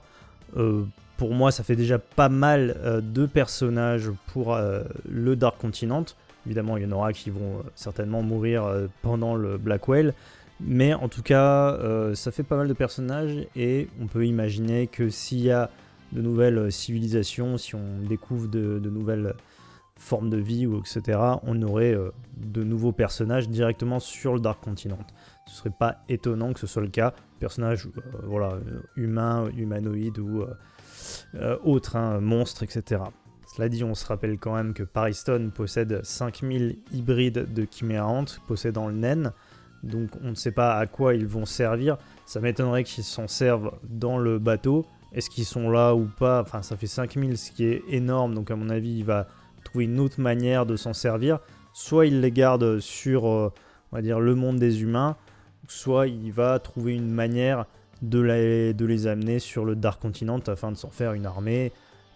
Euh, pour moi, ça fait déjà pas mal euh, de personnages pour euh, le Dark Continent. Évidemment, il y en aura qui vont certainement mourir pendant le Blackwell. Mais en tout cas, ça fait pas mal de personnages et on peut imaginer que s'il y a de nouvelles civilisations, si on découvre de, nouvelles formes de vie ou etc., on aurait de nouveaux personnages directement sur le Dark Continent. Ce serait pas étonnant que ce soit le cas. Personnage euh, voilà, humain, humanoïde ou euh, euh, autre, hein, monstre, etc. Cela dit, on se rappelle quand même que Pariston possède 5000 hybrides de Chimera possédant le naine. Donc on ne sait pas à quoi ils vont servir. Ça m'étonnerait qu'ils s'en servent dans le bateau. Est-ce qu'ils sont là ou pas Enfin, ça fait 5000, ce qui est énorme. Donc à mon avis, il va trouver une autre manière de s'en servir. Soit il les garde sur, on va dire, le monde des humains, soit il va trouver une manière de, les amener sur le Dark Continent afin de s'en faire une armée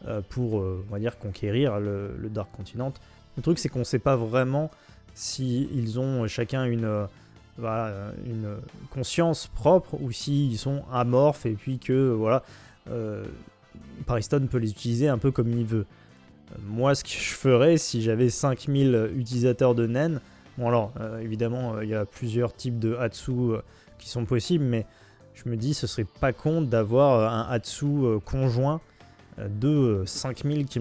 euh, pour, euh, on va dire, conquérir le, Dark Continent. Le truc, c'est qu'on ne sait pas vraiment si ils ont chacun une, euh, une conscience propre ou s'ils sont amorphes et puis que, voilà, Pariston peut les utiliser un peu comme il veut. Moi, ce que je ferais si j'avais 5000 utilisateurs de Nen, Bon alors, euh, évidemment, euh, il y a plusieurs types de Hatsu euh, qui sont possibles, mais je me dis ce serait pas con d'avoir un Hatsu conjoint de 5000 qui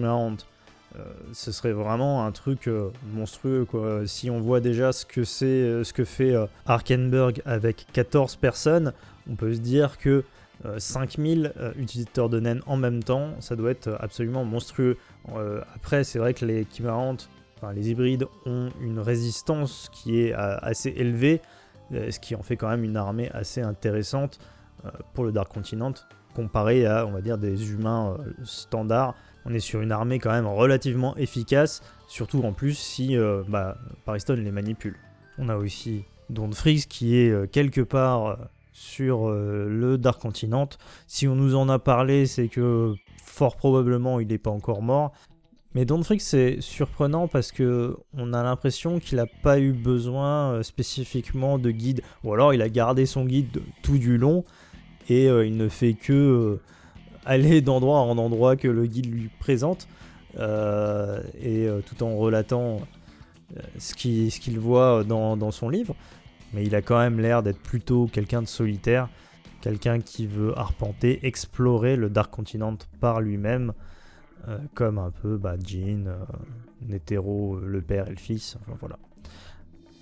ce serait vraiment un truc monstrueux quoi. Si on voit déjà ce que c'est, ce que fait Arkenberg avec 14 personnes, on peut se dire que 5000 utilisateurs de NEN en même temps, ça doit être absolument monstrueux. après, c'est vrai que les Kimarantes les hybrides ont une résistance qui est euh, assez élevée, euh, ce qui en fait quand même une armée assez intéressante euh, pour le Dark Continent, comparé à, on va dire, des humains standards on est sur une armée quand même relativement efficace, surtout en plus si bah, Pariston les manipule. On a aussi Don Frix qui est quelque part sur le Dark Continent. Si on nous en a parlé, c'est que fort probablement il n'est pas encore mort. Mais Frix c'est surprenant parce que on a l'impression qu'il n'a pas eu besoin spécifiquement de guide, ou alors il a gardé son guide tout du long et il ne fait que aller d'endroit en endroit que le guide lui présente, euh, et euh, tout en relatant euh, ce qu'il voit dans, son livre. Mais il a quand même l'air d'être plutôt quelqu'un de solitaire, quelqu'un qui veut arpenter, explorer le Dark Continent par lui-même, comme un peu bah, Jean, Netero, le père et le fils, enfin voilà.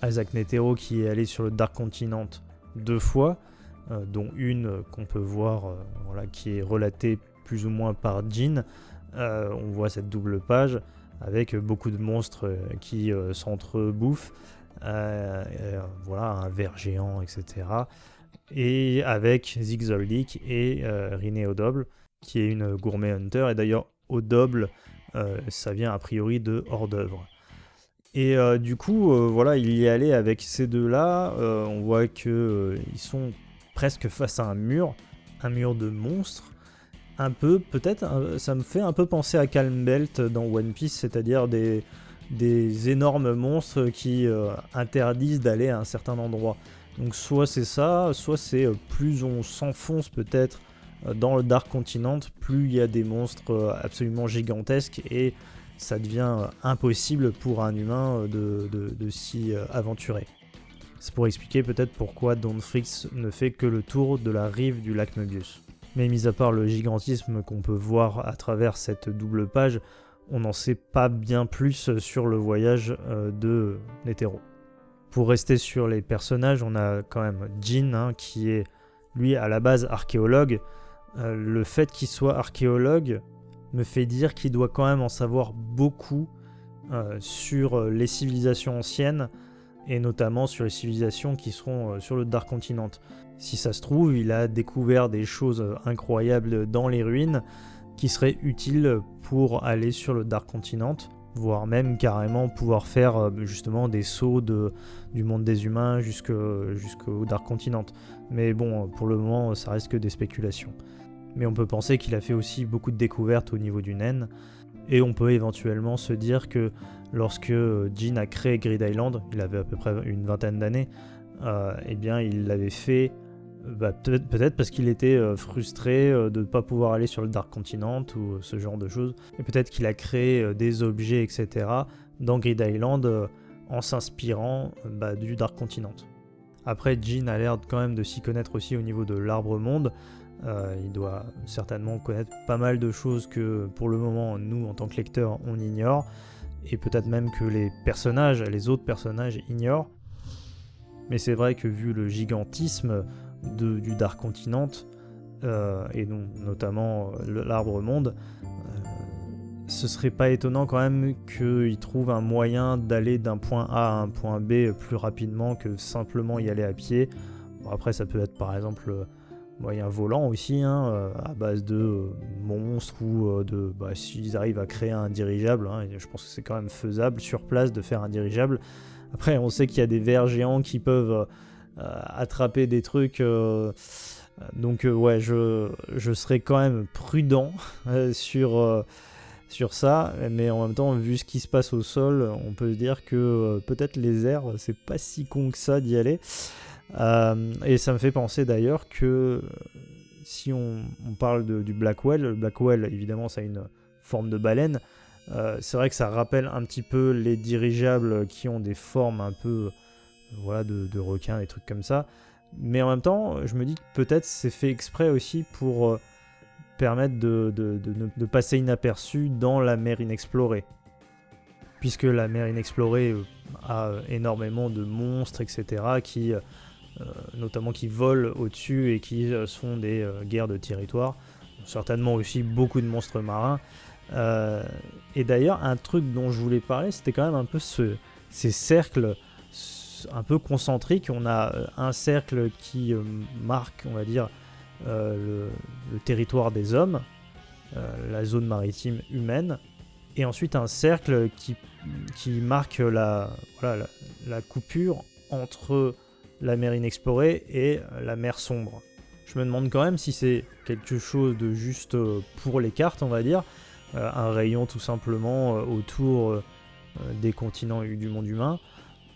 Isaac Netero qui est allé sur le Dark Continent deux fois, euh, dont une euh, qu'on peut voir, euh, voilà, qui est relatée plus ou moins par Jean. on voit cette double page avec beaucoup de monstres qui s'entrebouffent. Voilà, un ver géant, etc. Et avec Zigzoldik et Riné Odoble, qui est une gourmet hunter. Et d'ailleurs, Odoble, ça vient a priori de hors d'œuvre. Et du coup, voilà, il y est allé avec ces deux-là. on voit qu'ils sont presque face à un mur, un mur de monstres. Un peu, peut-être, ça me fait un peu penser à Calm Belt dans One Piece, c'est-à-dire des, des énormes monstres qui euh, interdisent d'aller à un certain endroit. Donc soit c'est ça, soit c'est euh, plus on s'enfonce peut-être euh, dans le Dark Continent, plus il y a des monstres absolument gigantesques et ça devient impossible pour un humain de, s'y aventurer. C'est pour expliquer peut-être pourquoi Don Frix ne fait que le tour de la rive du lac Möbius. Mais mis à part le gigantisme qu'on peut voir à travers cette double page, on n'en sait pas bien plus sur le voyage euh, de Netero. Pour rester sur les personnages, on a quand même Jin, hein, qui est lui à la base archéologue. Euh, le fait qu'il soit archéologue me fait dire qu'il doit quand même en savoir beaucoup euh, sur les civilisations anciennes, et notamment sur les civilisations qui seront euh, sur le Dark Continent. Si ça se trouve, il a découvert des choses euh, incroyables dans les ruines qui seraient utiles pour aller sur le Dark Continent, voire même carrément pouvoir faire euh, justement des sauts de, du monde des humains jusqu'au Dark Continent. Mais bon, pour le moment, ça reste que des spéculations. Mais on peut penser qu'il a fait aussi beaucoup de découvertes au niveau du naine, et on peut éventuellement se dire que lorsque Jean a créé Grid Island, il avait à peu près une vingtaine d'années, euh, eh bien il l'avait fait bah, peut-être parce qu'il était euh, frustré euh, de ne pas pouvoir aller sur le Dark Continent ou ce genre de choses. Et peut-être qu'il a créé des objets, etc. dans Grid Island en s'inspirant bah, du Dark Continent. Après, Jean a l'air quand même de s'y connaître aussi au niveau de l'arbre monde. il doit certainement connaître pas mal de choses que pour le moment, nous, en tant que lecteurs, on ignore et peut-être même que les personnages, les autres personnages ignorent. Mais c'est vrai que vu le gigantisme du Dark Continent, euh, et non, notamment euh, l'arbre monde, euh, ce serait pas étonnant quand même qu'ils trouvent un moyen d'aller d'un point A à un point B plus rapidement que simplement y aller à pied. après, ça peut être par exemple moyen volant aussi, hein, à base de monstres ou de. Bah, S'ils arrivent à créer un dirigeable, hein, je pense que c'est quand même faisable sur place de faire un dirigeable. Après, on sait qu'il y a des vers géants qui peuvent attraper des trucs. donc, ouais, je, je serais quand même prudent sur sur ça, mais en même temps, vu ce qui se passe au sol, on peut se dire que peut-être les airs, c'est pas si con que ça d'y aller. Euh, et ça me fait penser d'ailleurs que si on, parle du Blackwell, le Blackwell évidemment ça a une forme de baleine, euh, c'est vrai que ça rappelle un petit peu les dirigeables qui ont des formes un peu voilà, de, de requins, des trucs comme ça. Mais en même temps, je me dis que peut-être c'est fait exprès aussi pour euh, permettre de, de, passer inaperçu dans la mer inexplorée. Puisque la mer inexplorée a énormément de monstres, etc., qui euh, notamment qui volent au-dessus et qui euh, sont des euh, guerres de territoire. Certainement aussi beaucoup de monstres marins. et d'ailleurs, un truc dont je voulais parler, c'était quand même un peu ce, ces cercles un peu concentriques. On a un cercle qui marque, on va dire, le, territoire des hommes, la zone maritime humaine, et ensuite un cercle qui, marque la, coupure entre la mer inexplorée et la mer sombre. Je me demande quand même si c'est quelque chose de juste pour les cartes, on va dire, un rayon tout simplement autour des continents du monde humain,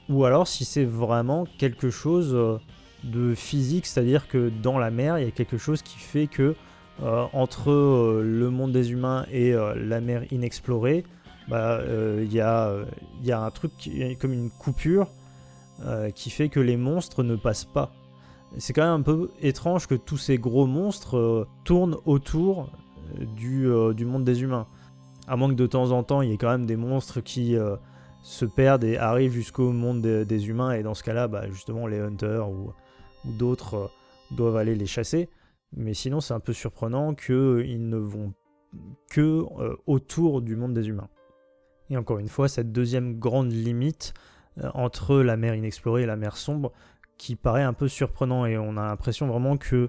ou alors si c'est vraiment quelque chose de physique, c'est-à-dire que dans la mer, il y a quelque chose qui fait que euh, entre euh, le monde des humains et euh, la mer inexplorée, bah, il y, a, y, a un truc comme une coupure qui fait que les monstres ne passent pas. C'est quand même un peu étrange que tous ces gros monstres tournent autour du, du, monde des humains. À moins que de temps en temps, il y ait quand même des monstres qui se perdent et arrivent jusqu'au monde des, humains, et dans ce cas-là, bah, justement, les hunters ou, d'autres doivent aller les chasser. Mais sinon, c'est un peu surprenant qu'ils ne vont que euh, autour du monde des humains. Et encore une fois, cette deuxième grande limite euh, entre la mer inexplorée et la mer sombre, qui paraît un peu surprenant, et on a l'impression vraiment que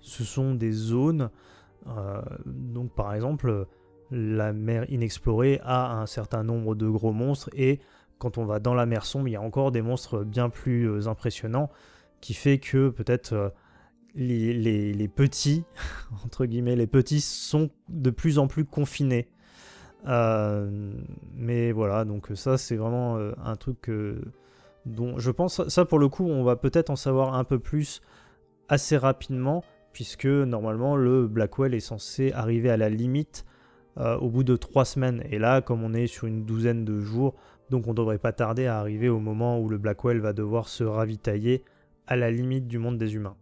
ce sont des zones. Euh, donc, par exemple, la mer inexplorée a un certain nombre de gros monstres, et quand on va dans la mer sombre, il y a encore des monstres bien plus impressionnants, qui fait que peut-être les, petits, [laughs] entre guillemets, les petits sont de plus en plus confinés. Euh, mais voilà, donc ça c'est vraiment euh, un truc dont je pense, ça pour le coup, on va peut-être en savoir un peu plus assez rapidement, puisque normalement le Blackwell est censé arriver à la limite euh, au bout de trois semaines. Et là, comme on est sur une douzaine de jours, donc on devrait pas tarder à arriver au moment où le Blackwell va devoir se ravitailler à la limite du monde des humains.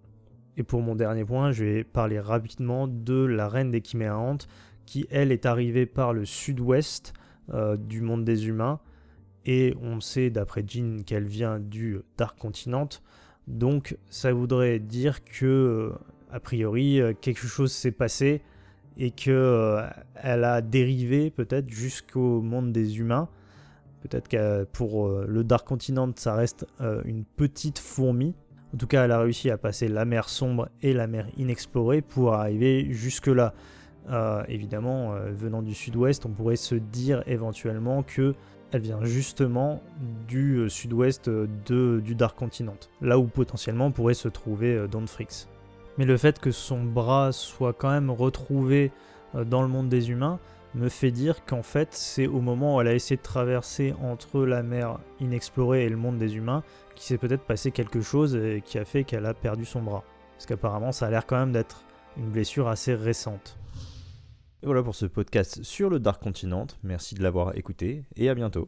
Et pour mon dernier point, je vais parler rapidement de la reine des chimérantes, qui elle est arrivée par le sud-ouest euh, du monde des humains. Et on sait d'après Jean qu'elle vient du Dark Continent. Donc ça voudrait dire que, euh, a priori, quelque chose s'est passé et que elle a dérivé peut-être jusqu'au monde des humains. Peut-être que pour le Dark Continent, ça reste une petite fourmi, en tout cas, elle a réussi à passer la mer sombre et la mer inexplorée pour arriver jusque-là. Euh, évidemment, euh, venant du sud-ouest, on pourrait se dire éventuellement que elle vient justement du euh, sud-ouest du Dark Continent, là où potentiellement pourrait se trouver Don Frix. Mais le fait que son bras soit quand même retrouvé dans le monde des humains me fait dire qu'en fait c'est au moment où elle a essayé de traverser entre la mer inexplorée et le monde des humains qui s'est peut-être passé quelque chose et qui a fait qu'elle a perdu son bras. Parce qu'apparemment, ça a l'air quand même d'être une blessure assez récente. Et voilà pour ce podcast sur le Dark Continent. Merci de l'avoir écouté et à bientôt.